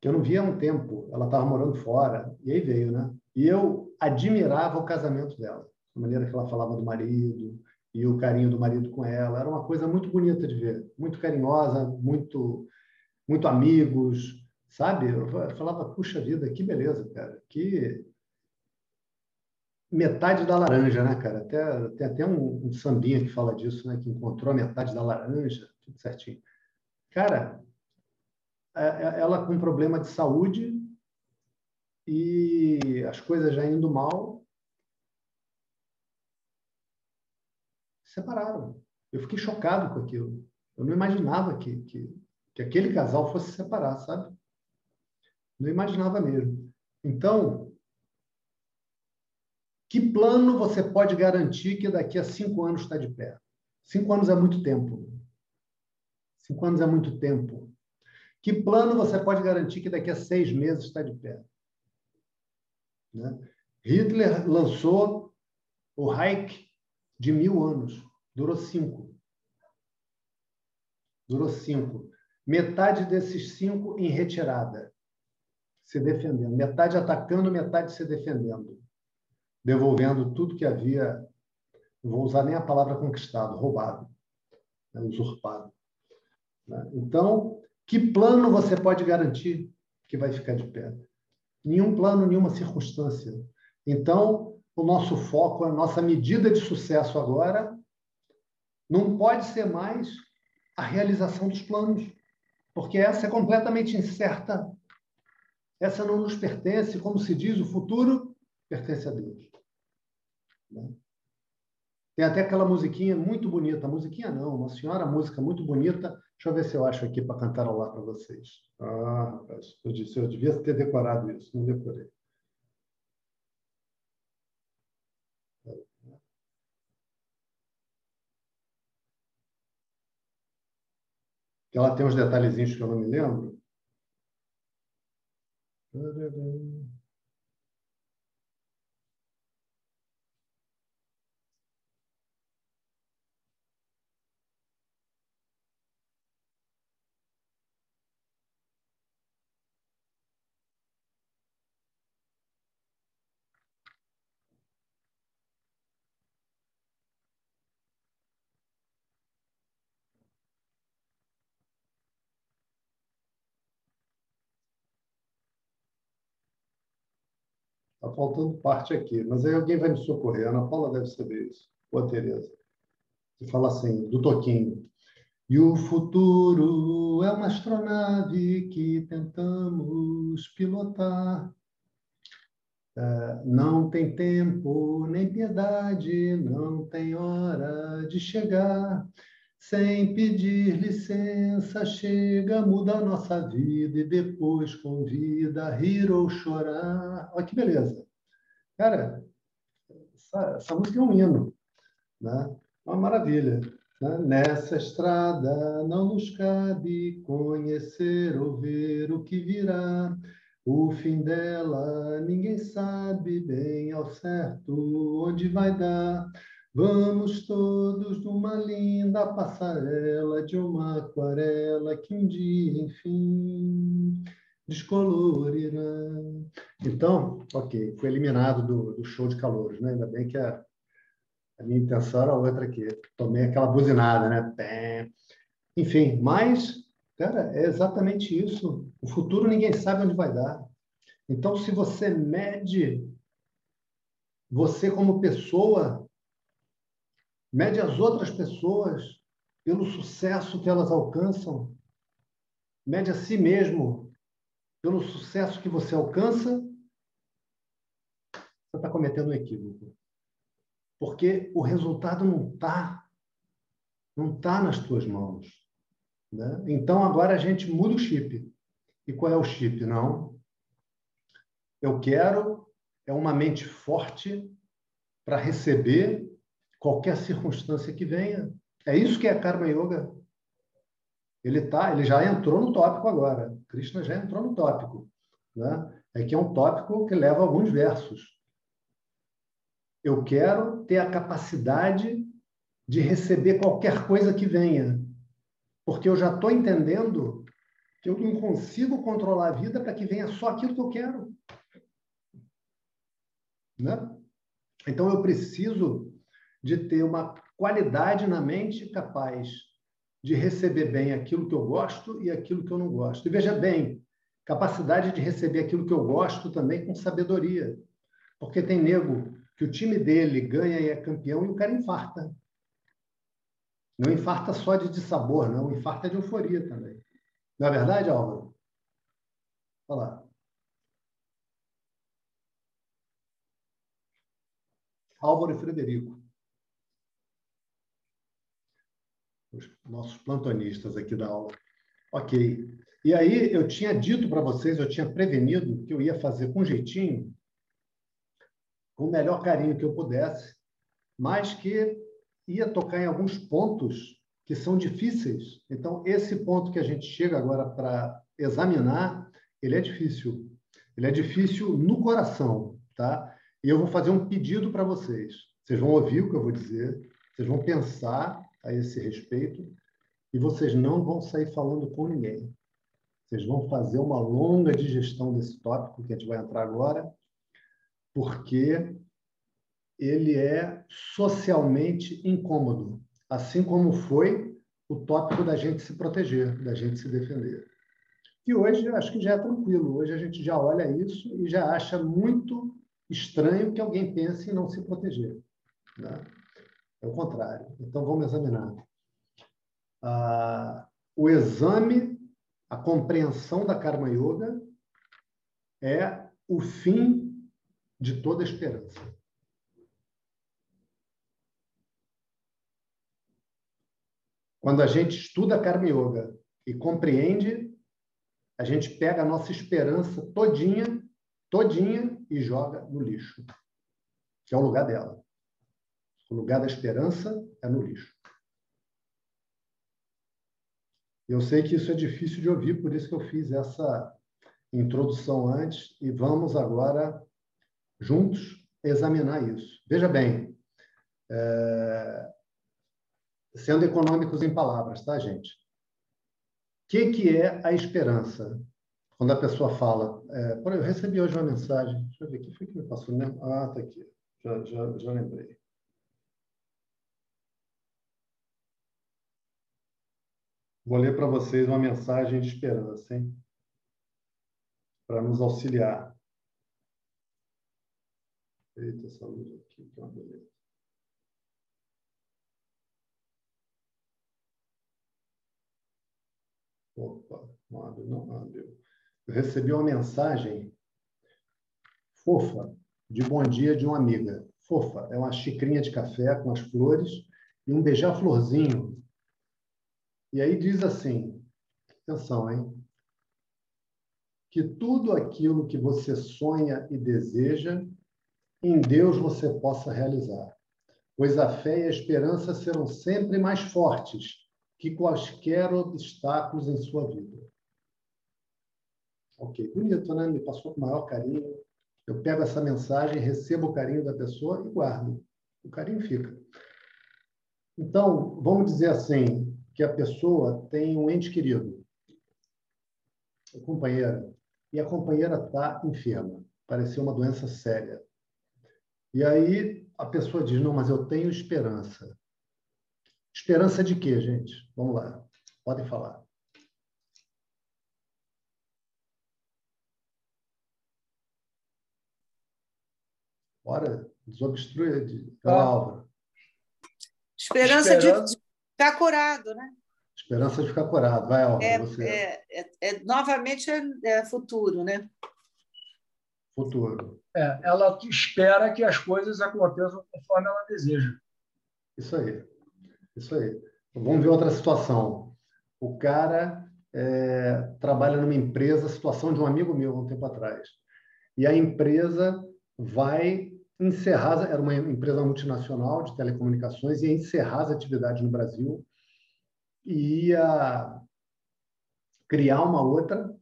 que eu não via há um tempo. Ela estava morando fora, e aí veio, né? E eu admirava o casamento dela, a maneira que ela falava do marido e o carinho do marido com ela. Era uma coisa muito bonita de ver, muito carinhosa, muito, muito amigos, sabe? Eu falava, puxa vida, que beleza, cara, que metade da laranja, né, cara? Até, tem até um, um sambinha que fala disso, né? Que encontrou a metade da laranja, tudo certinho. Cara, ela com problema de saúde e as coisas já indo mal, separaram. Eu fiquei chocado com aquilo. Eu não imaginava que, que, que aquele casal fosse separar, sabe? Não imaginava mesmo. Então, que plano você pode garantir que daqui a cinco anos está de pé? Cinco anos é muito tempo. Cinco anos é muito tempo. Que plano você pode garantir que daqui a seis meses está de pé? Né? Hitler lançou o Reich de mil anos, durou cinco. Durou cinco. Metade desses cinco em retirada, se defendendo. Metade atacando, metade se defendendo. Devolvendo tudo que havia, não vou usar nem a palavra conquistado, roubado, né? usurpado. Né? Então, que plano você pode garantir que vai ficar de pé? Nenhum plano, nenhuma circunstância. Então, o nosso foco, a nossa medida de sucesso agora não pode ser mais a realização dos planos, porque essa é completamente incerta. Essa não nos pertence, como se diz, o futuro pertence a Deus. Né? Tem até aquela musiquinha muito bonita, musiquinha não, uma senhora música muito bonita, Deixa eu ver se eu acho aqui para cantarolar para vocês. Ah, rapaz, eu disse, eu devia ter decorado isso, não decorei. Que ela tem uns detalhezinhos que eu não me lembro. Está faltando parte aqui, mas aí alguém vai me socorrer. A Ana Paula deve saber isso, ou a Tereza. Que fala assim, do Toquinho. E o futuro é uma astronave que tentamos pilotar. É, não tem tempo nem piedade, não tem hora de chegar. Sem pedir licença, chega, muda a nossa vida e depois convida a rir ou chorar. Olha que beleza. Cara, essa, essa música é um hino. Né? Uma maravilha. Né? Nessa estrada não nos cabe conhecer ou ver o que virá. O fim dela ninguém sabe bem ao certo onde vai dar. Vamos todos numa linda passarela de uma aquarela que um dia, enfim, descolorirá. Então, ok, foi eliminado do, do show de calouros, né? Ainda bem que a, a minha intenção era outra aqui. Tomei aquela buzinada, né? Enfim, mas, cara, é exatamente isso. O futuro ninguém sabe onde vai dar. Então, se você mede você como pessoa mede as outras pessoas pelo sucesso que elas alcançam, mede a si mesmo pelo sucesso que você alcança, você está cometendo um equívoco. Porque o resultado não está não tá nas tuas mãos. Né? Então, agora a gente muda o chip. E qual é o chip? Não. Eu quero é uma mente forte para receber qualquer circunstância que venha. É isso que é Karma Yoga. Ele tá, ele já entrou no tópico agora. Krishna já entrou no tópico, né? É que é um tópico que leva alguns versos. Eu quero ter a capacidade de receber qualquer coisa que venha, porque eu já estou entendendo que eu não consigo controlar a vida para que venha só aquilo que eu quero. Né? Então eu preciso de ter uma qualidade na mente capaz de receber bem aquilo que eu gosto e aquilo que eu não gosto. E veja bem, capacidade de receber aquilo que eu gosto também com sabedoria. Porque tem nego que o time dele ganha e é campeão e o cara infarta. Não infarta só de sabor, não. Infarta de euforia também. Não é verdade, Álvaro? Olha lá. Álvaro e Frederico. os nossos plantonistas aqui da aula. Ok. E aí eu tinha dito para vocês, eu tinha prevenido que eu ia fazer com jeitinho, com o melhor carinho que eu pudesse, mas que ia tocar em alguns pontos que são difíceis. Então, esse ponto que a gente chega agora para examinar, ele é difícil. Ele é difícil no coração, tá? E eu vou fazer um pedido para vocês. Vocês vão ouvir o que eu vou dizer, vocês vão pensar a esse respeito e vocês não vão sair falando com ninguém. Vocês vão fazer uma longa digestão desse tópico que a gente vai entrar agora, porque ele é socialmente incômodo, assim como foi o tópico da gente se proteger, da gente se defender. E hoje eu acho que já é tranquilo. Hoje a gente já olha isso e já acha muito estranho que alguém pense em não se proteger. Né? É o contrário. Então, vamos examinar. Ah, o exame, a compreensão da Karma Yoga é o fim de toda esperança. Quando a gente estuda Karma Yoga e compreende, a gente pega a nossa esperança todinha, todinha e joga no lixo, que é o lugar dela. O lugar da esperança é no lixo. Eu sei que isso é difícil de ouvir, por isso que eu fiz essa introdução antes e vamos agora juntos examinar isso. Veja bem, é... sendo econômicos em palavras, tá, gente? O que, que é a esperança? Quando a pessoa fala, é... eu recebi hoje uma mensagem, deixa eu ver, o que foi que me passou? Ah, tá aqui, já, já, já lembrei. Vou ler para vocês uma mensagem de esperança, hein? Para nos auxiliar. Eita, essa luz aqui, que é uma beleza. Opa, não abre, não abre. Eu recebi uma mensagem fofa de bom dia de uma amiga. Fofa, é uma xicrinha de café com as flores e um beija-florzinho e aí diz assim: atenção, hein? Que tudo aquilo que você sonha e deseja, em Deus você possa realizar, pois a fé e a esperança serão sempre mais fortes que quaisquer obstáculos em sua vida. Ok, bonito, né? Me passou com o maior carinho. Eu pego essa mensagem, recebo o carinho da pessoa e guardo. O carinho fica. Então, vamos dizer assim, que a pessoa tem um ente querido, a companheira, e a companheira está enferma, pareceu uma doença séria. E aí a pessoa diz: Não, mas eu tenho esperança. Esperança de quê, gente? Vamos lá, podem falar. Bora, desobstrui, de... ah. Álvaro. Esperança, Esperança de Ficar curado, né? Esperança de ficar curado. Vai, Alva, é, você. É, é, é, novamente é, é, futuro, né? Futuro. É, ela espera que as coisas aconteçam conforme ela deseja. Isso aí. Isso aí. Vamos ver outra situação. O cara é, trabalha numa empresa, situação de um amigo meu um tempo atrás. E a empresa vai encerrar, era uma empresa multinacional de telecomunicações, ia encerrar as atividades no Brasil e ia criar uma outra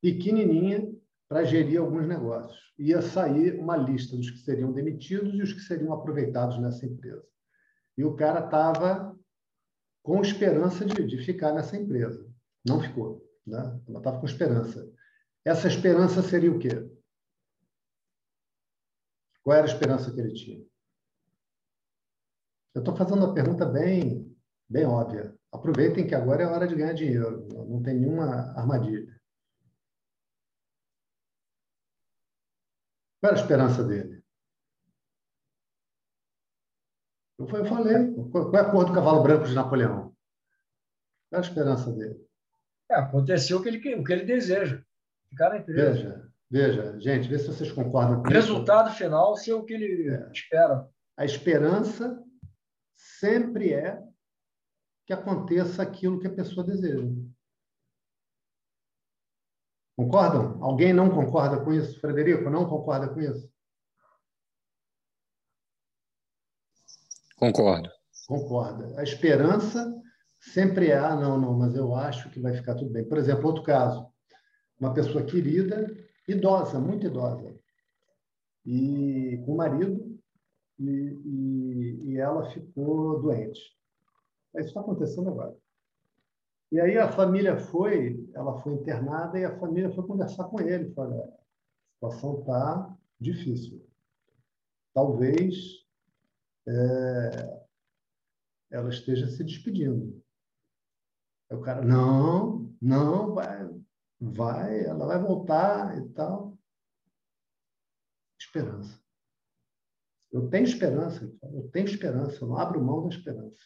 pequenininha para gerir alguns negócios. Ia sair uma lista dos que seriam demitidos e os que seriam aproveitados nessa empresa. E o cara estava com esperança de, de ficar nessa empresa. Não ficou. Né? Ela estava com esperança. Essa esperança seria o quê? Qual era a esperança que ele tinha? Eu estou fazendo uma pergunta bem, bem óbvia. Aproveitem que agora é hora de ganhar dinheiro. Não tem nenhuma armadilha. Qual era a esperança dele? Eu falei. Qual é a cor do cavalo branco de Napoleão? Qual é a esperança dele? É, aconteceu o que ele, o que ele deseja. Ficar na empresa. Veja, Veja, gente, vê se vocês concordam com o resultado isso. final ser o que ele é. espera. A esperança sempre é que aconteça aquilo que a pessoa deseja. Concordam? Alguém não concorda com isso? Frederico, não concorda com isso? Concordo. Concorda. A esperança sempre é, ah, não, não, mas eu acho que vai ficar tudo bem. Por exemplo, outro caso, uma pessoa querida idosa, muito idosa, e com o marido, e, e, e ela ficou doente. Isso está acontecendo agora. E aí a família foi, ela foi internada e a família foi conversar com ele. Falou, a situação está difícil. Talvez é, ela esteja se despedindo. Aí o cara, não, não, vai, vai, ela vai voltar e tal. Esperança. Eu tenho esperança, eu tenho esperança, eu não abro mão da esperança.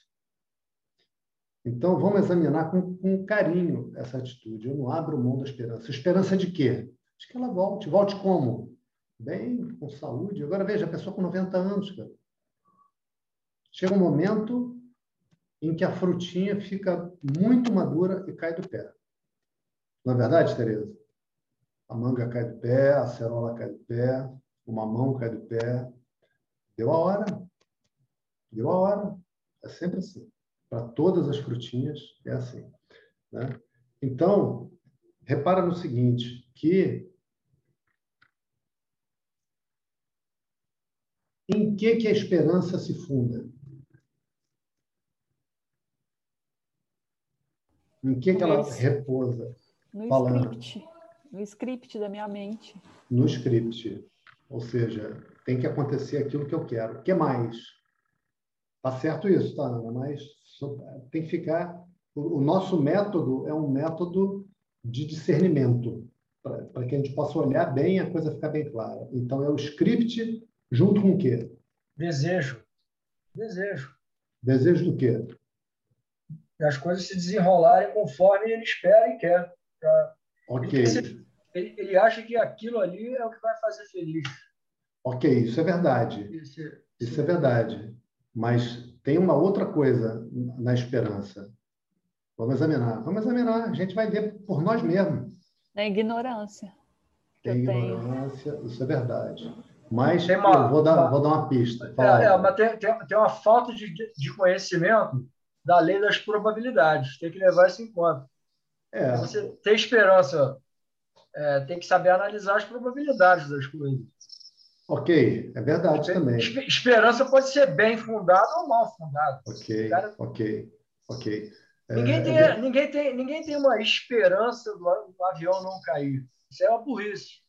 Então, vamos examinar com, com carinho essa atitude. Eu não abro mão da esperança. Esperança de quê? De que ela volte. Volte como? Bem, com saúde. Agora, veja, a pessoa com 90 anos, cara. Chega um momento em que a frutinha fica muito madura e cai do pé. Não é verdade, Tereza? A manga cai do pé, a cerola cai do pé, o mamão cai do pé. Deu a hora. Deu a hora. É sempre assim. Para todas as frutinhas é assim. Né? Então, repara no seguinte, que em que, que a esperança se funda? Em que, que ela repousa? No falando? script. No script da minha mente. No script. Ou seja, tem que acontecer aquilo que eu quero. O que mais? Tá certo isso, tá, Ana? Mas tem que ficar. O nosso método é um método de discernimento, para que a gente possa olhar bem e a coisa ficar bem clara. Então, é o script junto com o quê? Desejo. Desejo. Desejo do quê? As coisas se desenrolarem conforme ele espera e quer. Pra... Ok. Ele, ele, acha que aquilo ali é o que vai fazer feliz. Ok, isso é verdade. Isso, isso é verdade. Mas tem uma outra coisa na esperança. Vamos examinar. Vamos examinar. A gente vai ver por nós mesmos. Na ignorância. Tem ignorância, tenho. isso é verdade. Mas uma, eu vou dar, uma, vou dar uma pista. É, é, mas tem, tem, tem, uma falta de, de conhecimento da lei das probabilidades. Tem que levar isso em conta. É. Você tem esperança, é, tem que saber analisar as probabilidades das coisas. Ok, é verdade também. Esperança pode ser bem fundada ou mal fundada. Ok, cara... ok, ok. Ninguém, é, tem, é... ninguém, tem, ninguém tem uma esperança do, do avião não cair. Isso é uma burrice.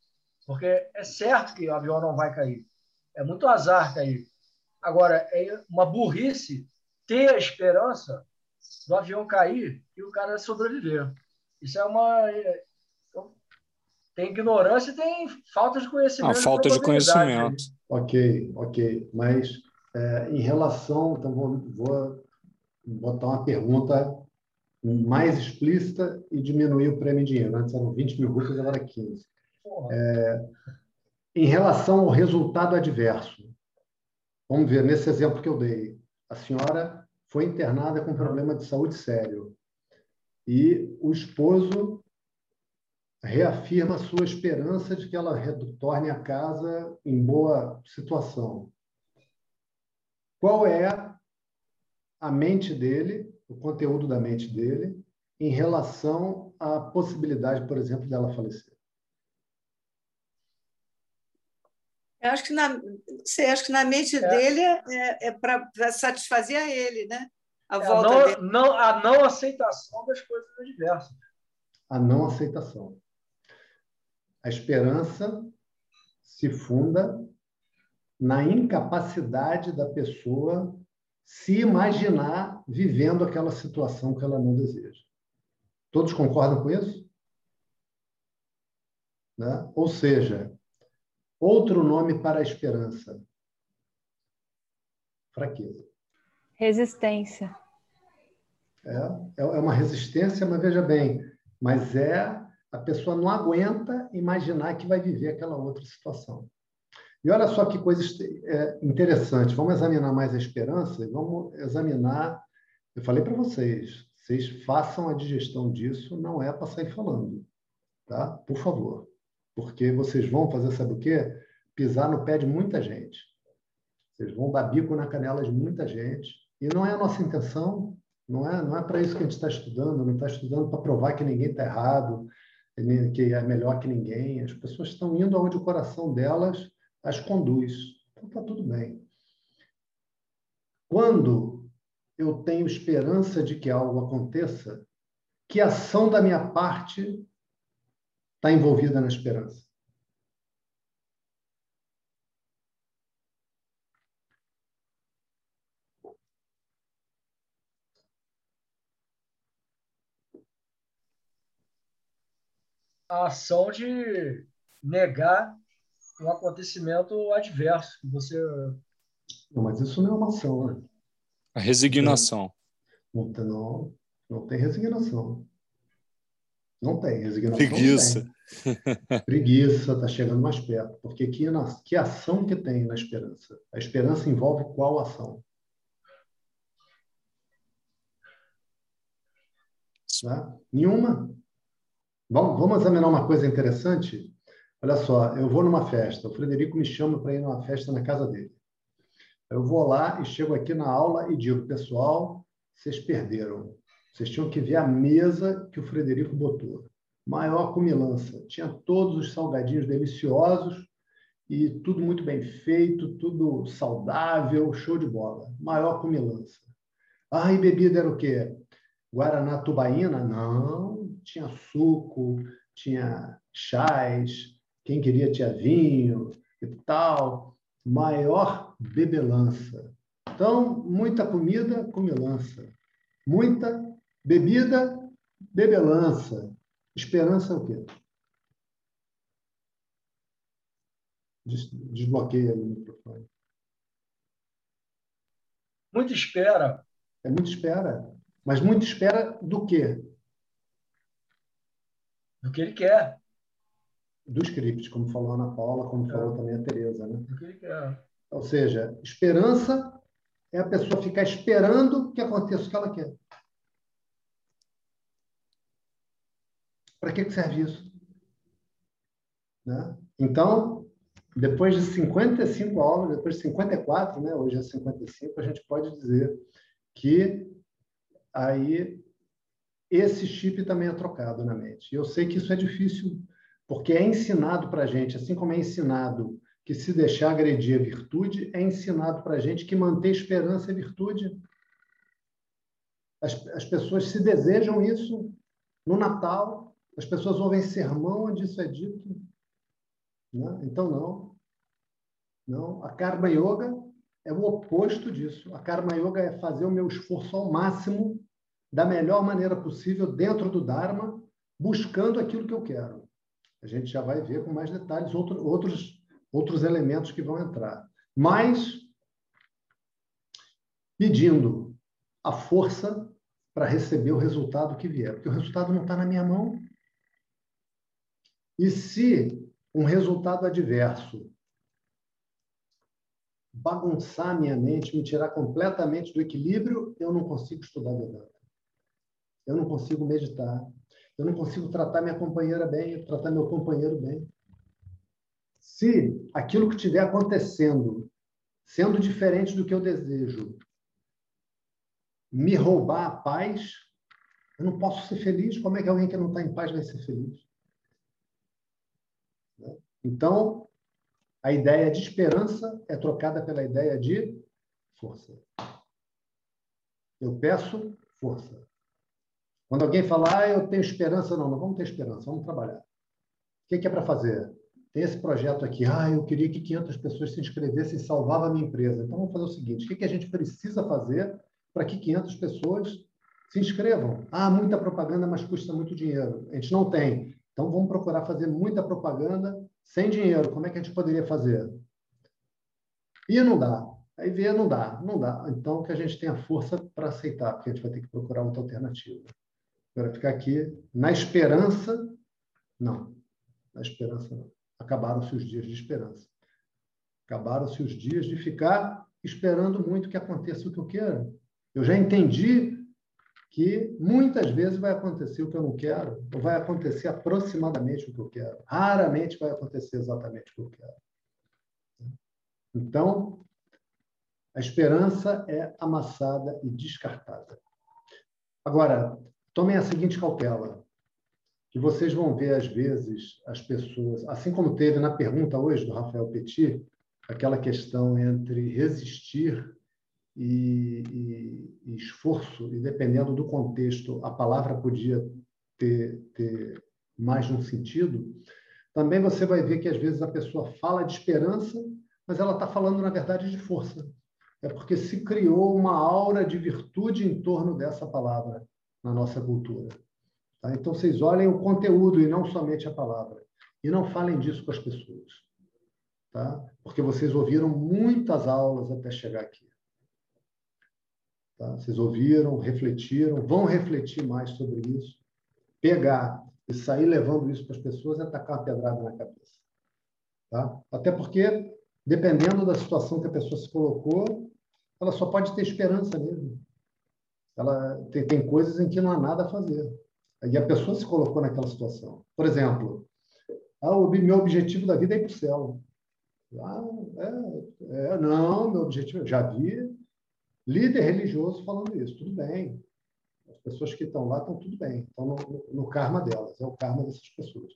Porque é certo que o avião não vai cair. É muito azar cair. Agora, é uma burrice ter a esperança do avião cair e o cara sobreviver. Isso é uma tem ignorância e tem falta de conhecimento. Ah, falta de conhecimento. Ok, ok. Mas é, em relação, então vou, vou botar uma pergunta mais explícita e diminuir o prêmio em dinheiro. Antes eram 20 mil rupias, agora 15. É, em relação ao resultado adverso, vamos ver, nesse exemplo que eu dei, a senhora foi internada com problema de saúde sério e o esposo reafirma sua esperança de que ela retorne a casa em boa situação. Qual é a mente dele, o conteúdo da mente dele, em relação à possibilidade, por exemplo, dela falecer? Eu acho que na, você acha que na mente é. dele é, é para satisfazer a ele, né? A é, volta não, dele. Não, a não aceitação das coisas adversas. A não aceitação. A esperança se funda na incapacidade da pessoa se imaginar vivendo aquela situação que ela não deseja. Todos concordam com isso? Né? Ou seja, outro nome para a esperança: fraqueza. Resistência. É, é, é uma resistência, mas veja bem, mas é a pessoa não aguenta imaginar que vai viver aquela outra situação. E olha só que coisa é, interessante. Vamos examinar mais a esperança e vamos examinar. Eu falei para vocês, vocês façam a digestão disso, não é para sair falando, tá? Por favor. Porque vocês vão fazer, sabe o quê? Pisar no pé de muita gente. Vocês vão dar bico na canela de muita gente. E não é a nossa intenção, não é, não é para isso que a gente está estudando, não está estudando para provar que ninguém está errado, que é melhor que ninguém. As pessoas estão indo aonde o coração delas as conduz. Então está tudo bem. Quando eu tenho esperança de que algo aconteça, que ação da minha parte está envolvida na esperança? A ação de negar um acontecimento adverso que você não, mas isso não é uma ação né? a resignação não, não, não tem resignação não tem resignação preguiça tem. preguiça está chegando mais perto porque que, que ação que tem na esperança a esperança envolve qual ação Né? Nenhuma. Vamos, vamos examinar uma coisa interessante? Olha só, eu vou numa festa, o Frederico me chama para ir numa festa na casa dele. Eu vou lá e chego aqui na aula e digo, pessoal, vocês perderam. Vocês tinham que ver a mesa que o Frederico botou. Maior comilança. Tinha todos os salgadinhos deliciosos e tudo muito bem feito, tudo saudável, show de bola. Maior comilança. Ah, e bebida era o quê? Guaraná tubaína? Não, tinha suco, tinha chás, quem queria tinha vinho e tal. Maior bebelança. Então, muita comida, comilança. Muita bebida, bebelança. Esperança é o quê? Desbloqueia o microfone. Muita espera. É muita espera. Mas muita espera do quê? Do que ele quer. Do script, como falou a Ana Paula, como é. falou também a Tereza. Né? Do que ele quer. Ou seja, esperança é a pessoa ficar esperando que aconteça o que ela quer. Para que serve isso? Né? Então, depois de 55 aulas, depois de 54, né, hoje é 55, a gente pode dizer que aí esse chip também é trocado na mente. Eu sei que isso é difícil, porque é ensinado para a gente, assim como é ensinado que se deixar agredir a virtude, é ensinado para a gente que manter esperança é virtude. As, as pessoas se desejam isso no Natal, as pessoas ouvem sermão onde isso é dito. Né? Então, não. Não. A Karma Yoga é o oposto disso. A Karma Yoga é fazer o meu esforço ao máximo, da melhor maneira possível, dentro do Dharma, buscando aquilo que eu quero. A gente já vai ver com mais detalhes outro, outros, outros elementos que vão entrar. Mas pedindo a força para receber o resultado que vier, porque o resultado não está na minha mão. E se um resultado adverso bagunçar minha mente, me tirar completamente do equilíbrio, eu não consigo estudar Vedanta. Eu não consigo meditar. Eu não consigo tratar minha companheira bem, tratar meu companheiro bem. Se aquilo que estiver acontecendo, sendo diferente do que eu desejo, me roubar a paz, eu não posso ser feliz. Como é que alguém que não está em paz vai ser feliz? Então, a ideia de esperança é trocada pela ideia de força. Eu peço força. Quando alguém fala, ah, eu tenho esperança, não, não vamos ter esperança, vamos trabalhar. O que é para fazer? Tem esse projeto aqui, ah, eu queria que 500 pessoas se inscrevessem e salvava a minha empresa. Então vamos fazer o seguinte: o que a gente precisa fazer para que 500 pessoas se inscrevam? Ah, muita propaganda, mas custa muito dinheiro. A gente não tem. Então vamos procurar fazer muita propaganda sem dinheiro, como é que a gente poderia fazer? E não dá. Aí vê, não dá, não dá. Então, que a gente tenha força para aceitar, porque a gente vai ter que procurar outra alternativa. Agora, ficar aqui na esperança, não. Na esperança, não. Acabaram-se os dias de esperança. Acabaram-se os dias de ficar esperando muito que aconteça o que eu quero. Eu já entendi que muitas vezes vai acontecer o que eu não quero, ou vai acontecer aproximadamente o que eu quero. Raramente vai acontecer exatamente o que eu quero. Então, a esperança é amassada e descartada. Agora, tomem a seguinte cautela, que vocês vão ver, às vezes, as pessoas, assim como teve na pergunta hoje do Rafael Petit, aquela questão entre resistir e, e, e, esforço, e dependendo do contexto, a palavra podia ter, ter mais um sentido, também você vai ver que às vezes a pessoa fala de esperança, mas ela está falando, na verdade, de força. É porque se criou uma aura de virtude em torno dessa palavra na nossa cultura. Tá? Então, vocês olhem o conteúdo e não somente a palavra. E não falem disso com as pessoas. Tá? Porque vocês ouviram muitas aulas até chegar aqui. Tá? Vocês ouviram, refletiram, vão refletir mais sobre isso. Pegar e sair levando isso para as pessoas é tacar uma pedrada na cabeça. Tá? Até porque, dependendo da situação que a pessoa se colocou, ela só pode ter esperança mesmo. Ela tem, tem coisas em que não há nada a fazer. E a pessoa se colocou naquela situação. Por exemplo, ah, o meu objetivo da vida é ir para o céu. Ah, é, é, não, meu objetivo, já vi líder religioso falando isso, tudo bem. As pessoas que estão lá estão tudo bem, estão no, no, karma delas, é o karma dessas pessoas.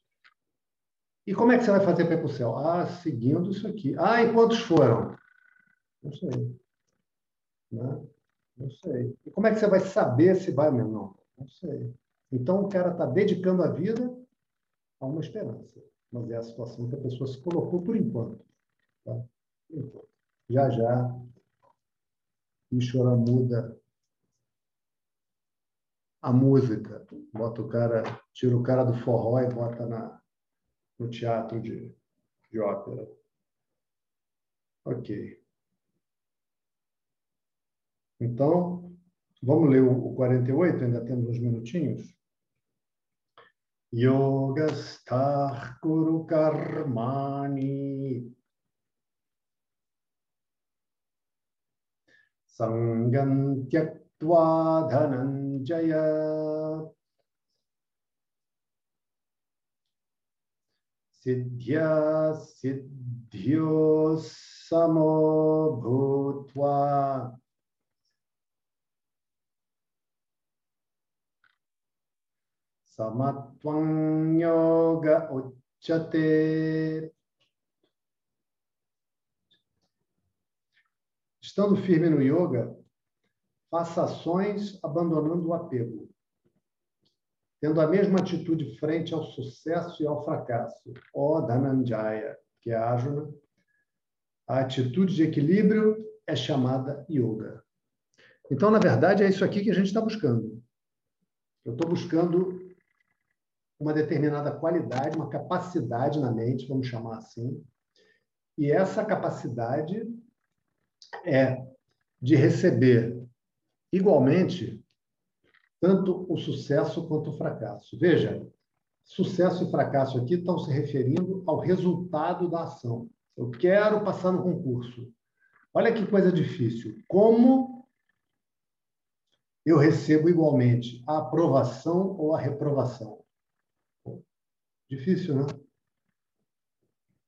E como é que você vai fazer para ir para o céu? Ah, seguindo isso aqui. Ah, e quantos foram? Não sei. Né? Não sei. E como é que você vai saber se vai mesmo? Não, não sei. Então, o cara está dedicando a vida a uma esperança. Mas é a situação que a pessoa se colocou por enquanto. Tá? Enquanto. Já, já, Ishvara muda a música. Bota o cara, tira o cara do forró e bota na, no teatro de, de ópera. Ok. Então, vamos ler o 48, ainda temos uns minutinhos. Yogastar Kuru Karmani. Sangam Dhananjaya. Siddhya Siddhyo Samatvam Yoga Uchate. Estando firme no yoga, faça ações abandonando o apego, tendo a mesma atitude frente ao sucesso e ao fracasso. O Dhananjaya, que é Ajuna, a atitude de equilíbrio é chamada yoga. Então, na verdade, é isso aqui que a gente está buscando. Eu estou buscando uma determinada qualidade, uma capacidade na mente, vamos chamar assim. E essa capacidade é de receber igualmente tanto o sucesso quanto o fracasso. Veja, sucesso e fracasso aqui estão se referindo ao resultado da ação. Eu quero passar no concurso. Olha que coisa difícil. Como eu recebo igualmente a aprovação ou a reprovação? Difícil, né?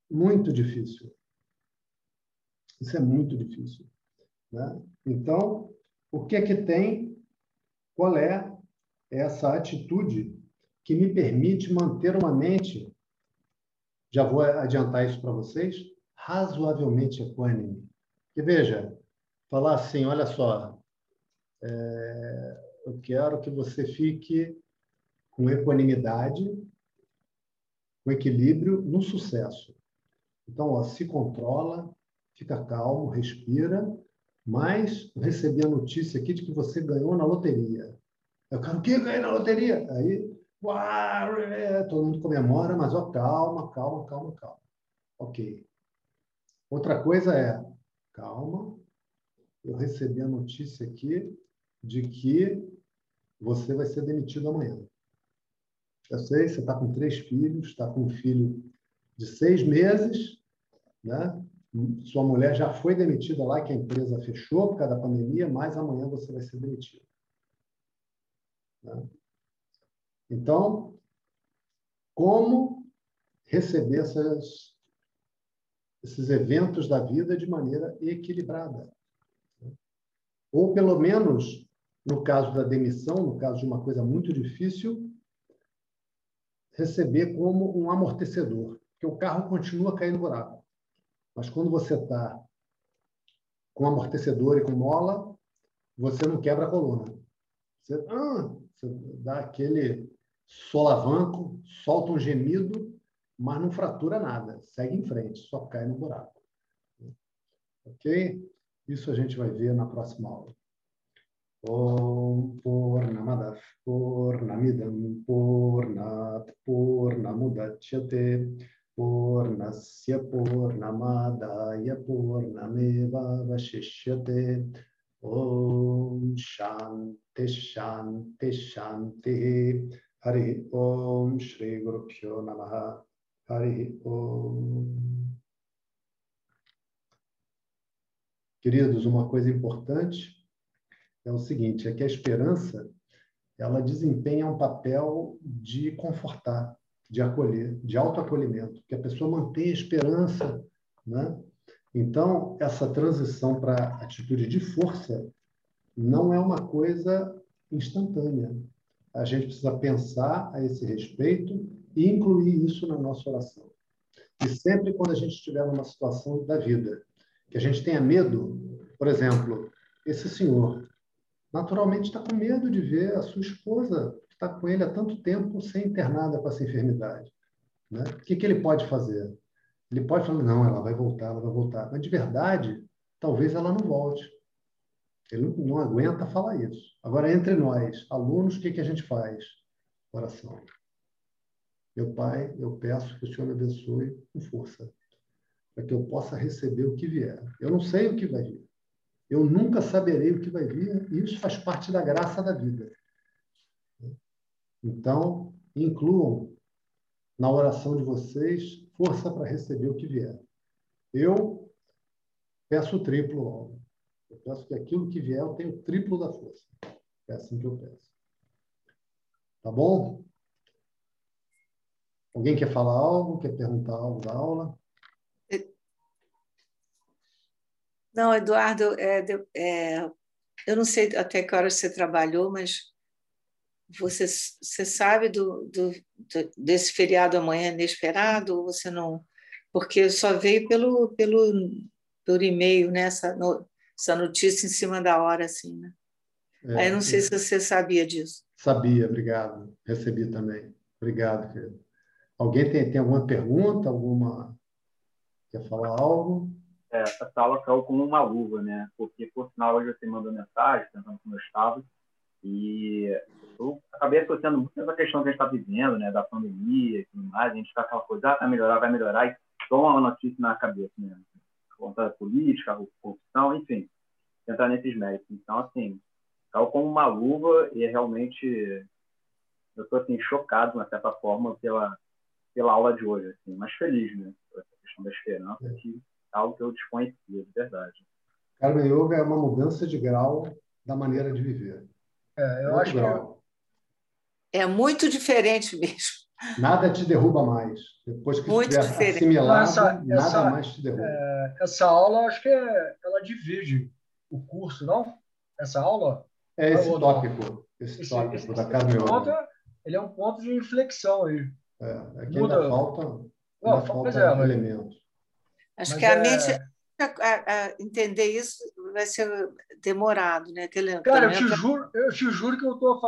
Muito difícil. Isso é muito difícil. Né? Então, o que é que tem qual é essa atitude que me permite manter uma mente, já vou adiantar isso para vocês, razoavelmente equânime. Que veja, falar assim, olha só, é, eu quero que você fique com equanimidade, com equilíbrio no sucesso. Então, ó, se controla, fica calmo, respira mas recebi a notícia aqui de que você ganhou na loteria. Eu quero o quê? Ganhei na loteria. Aí, uau, é, todo mundo comemora, mas ó, calma, calma, calma, calma. Ok. Outra coisa é, calma, eu recebi a notícia aqui de que você vai ser demitido amanhã. Eu sei, você está com três filhos, está com um filho de seis meses, né? sua mulher já foi demitida lá, que a empresa fechou por causa da pandemia, mas amanhã você vai ser demitido. Né? Então, como receber essas, esses eventos da vida de maneira equilibrada? Ou, pelo menos, no caso da demissão, no caso de uma coisa muito difícil, receber como um amortecedor, que o carro continua caindo buraco. Mas quando você está com amortecedor e com mola, você não quebra a coluna. Você, ah, você dá aquele solavanco, solta um gemido, mas não fratura nada. Segue em frente, só cai no buraco. Ok? Isso a gente vai ver na próxima aula. Om Purnamadav Purnamidam Purnat Purnamudachyate Purnasya Purnamadaya Purnameva Vashishyate Om Shanti Shanti Shanti Hari Om Shri Guru Pyo Namaha Hari Om Queridos, uma coisa importante é o seguinte, é que a esperança ela desempenha um papel de confortar, de acolher, de autoacolhimento, que a pessoa mantenha esperança, né? Então, essa transição para atitude de força não é uma coisa instantânea. A gente precisa pensar a esse respeito e incluir isso na nossa oração. E sempre quando a gente estiver numa situação da vida que a gente tenha medo, por exemplo, esse senhor naturalmente está com medo de ver a sua esposa que está com ele há tanto tempo sem internada com essa enfermidade. Né? O que, que ele pode fazer? Ele pode falar, não, ela vai voltar, ela vai voltar. Mas, de verdade, talvez ela não volte. Ele não aguenta falar isso. Agora, entre nós, alunos, o que, que a gente faz? Oração. Meu Pai, eu peço que o Senhor me abençoe com força, para que eu possa receber o que vier. Eu não sei o que vai vir. Eu nunca saberei o que vai vir, e isso faz parte da graça da vida. Então, incluam na oração de vocês força para receber o que vier. Eu peço o triplo, Eu peço que aquilo que vier eu tenha o triplo da força. É assim que eu peço. Tá bom? Alguém quer falar algo? Quer perguntar algo da aula? Não, Eduardo, é, é, eu não sei até que hora você trabalhou, mas você, você sabe do, do, desse feriado amanhã inesperado? Ou você não? Porque só veio pelo, pelo, pelo e-mail, né? Essa, no, essa notícia em cima da hora, assim, né? É, Aí eu não sei se você sabia disso. Sabia, obrigado. Recebi também. Obrigado, querido. Alguém tem, tem alguma pergunta? Alguma. Quer falar algo? É, essa aula caiu como uma luva, né? Porque, por sinal, hoje você mandou mensagem, perguntando como eu estava, e eu acabei associando muito essa questão que a gente está vivendo, né? Da pandemia e tudo mais, a gente está aquela coisa, ah, vai melhorar, vai melhorar, e toma uma notícia na cabeça, né? Conta política, corrupção, enfim, entrar nesses méritos. Então, assim, caiu como uma luva e realmente eu estou, assim, chocado, de uma certa forma, pela, pela aula de hoje, assim, mas feliz, né? Essa questão da esperança, que algo que eu desconhecia, de verdade. Karma Yoga é uma mudança de grau da maneira de viver. É, eu acho grau. que é muito diferente mesmo. Nada te derruba mais. Depois que muito estiver diferente. assimilado, essa, nada essa, mais te derruba. É, essa aula, acho que é, ela divide o curso, não? Essa aula? É esse tópico, esse, esse tópico esse, da Karma Yoga. Ele é um ponto de inflexão aí. É, aqui Muda... ainda falta, ainda não, falta é, elementos. Acho Mas que a é... mente a, a entender isso vai ser demorado, né? Aquele, Cara, eu te, juro, eu te juro que eu estou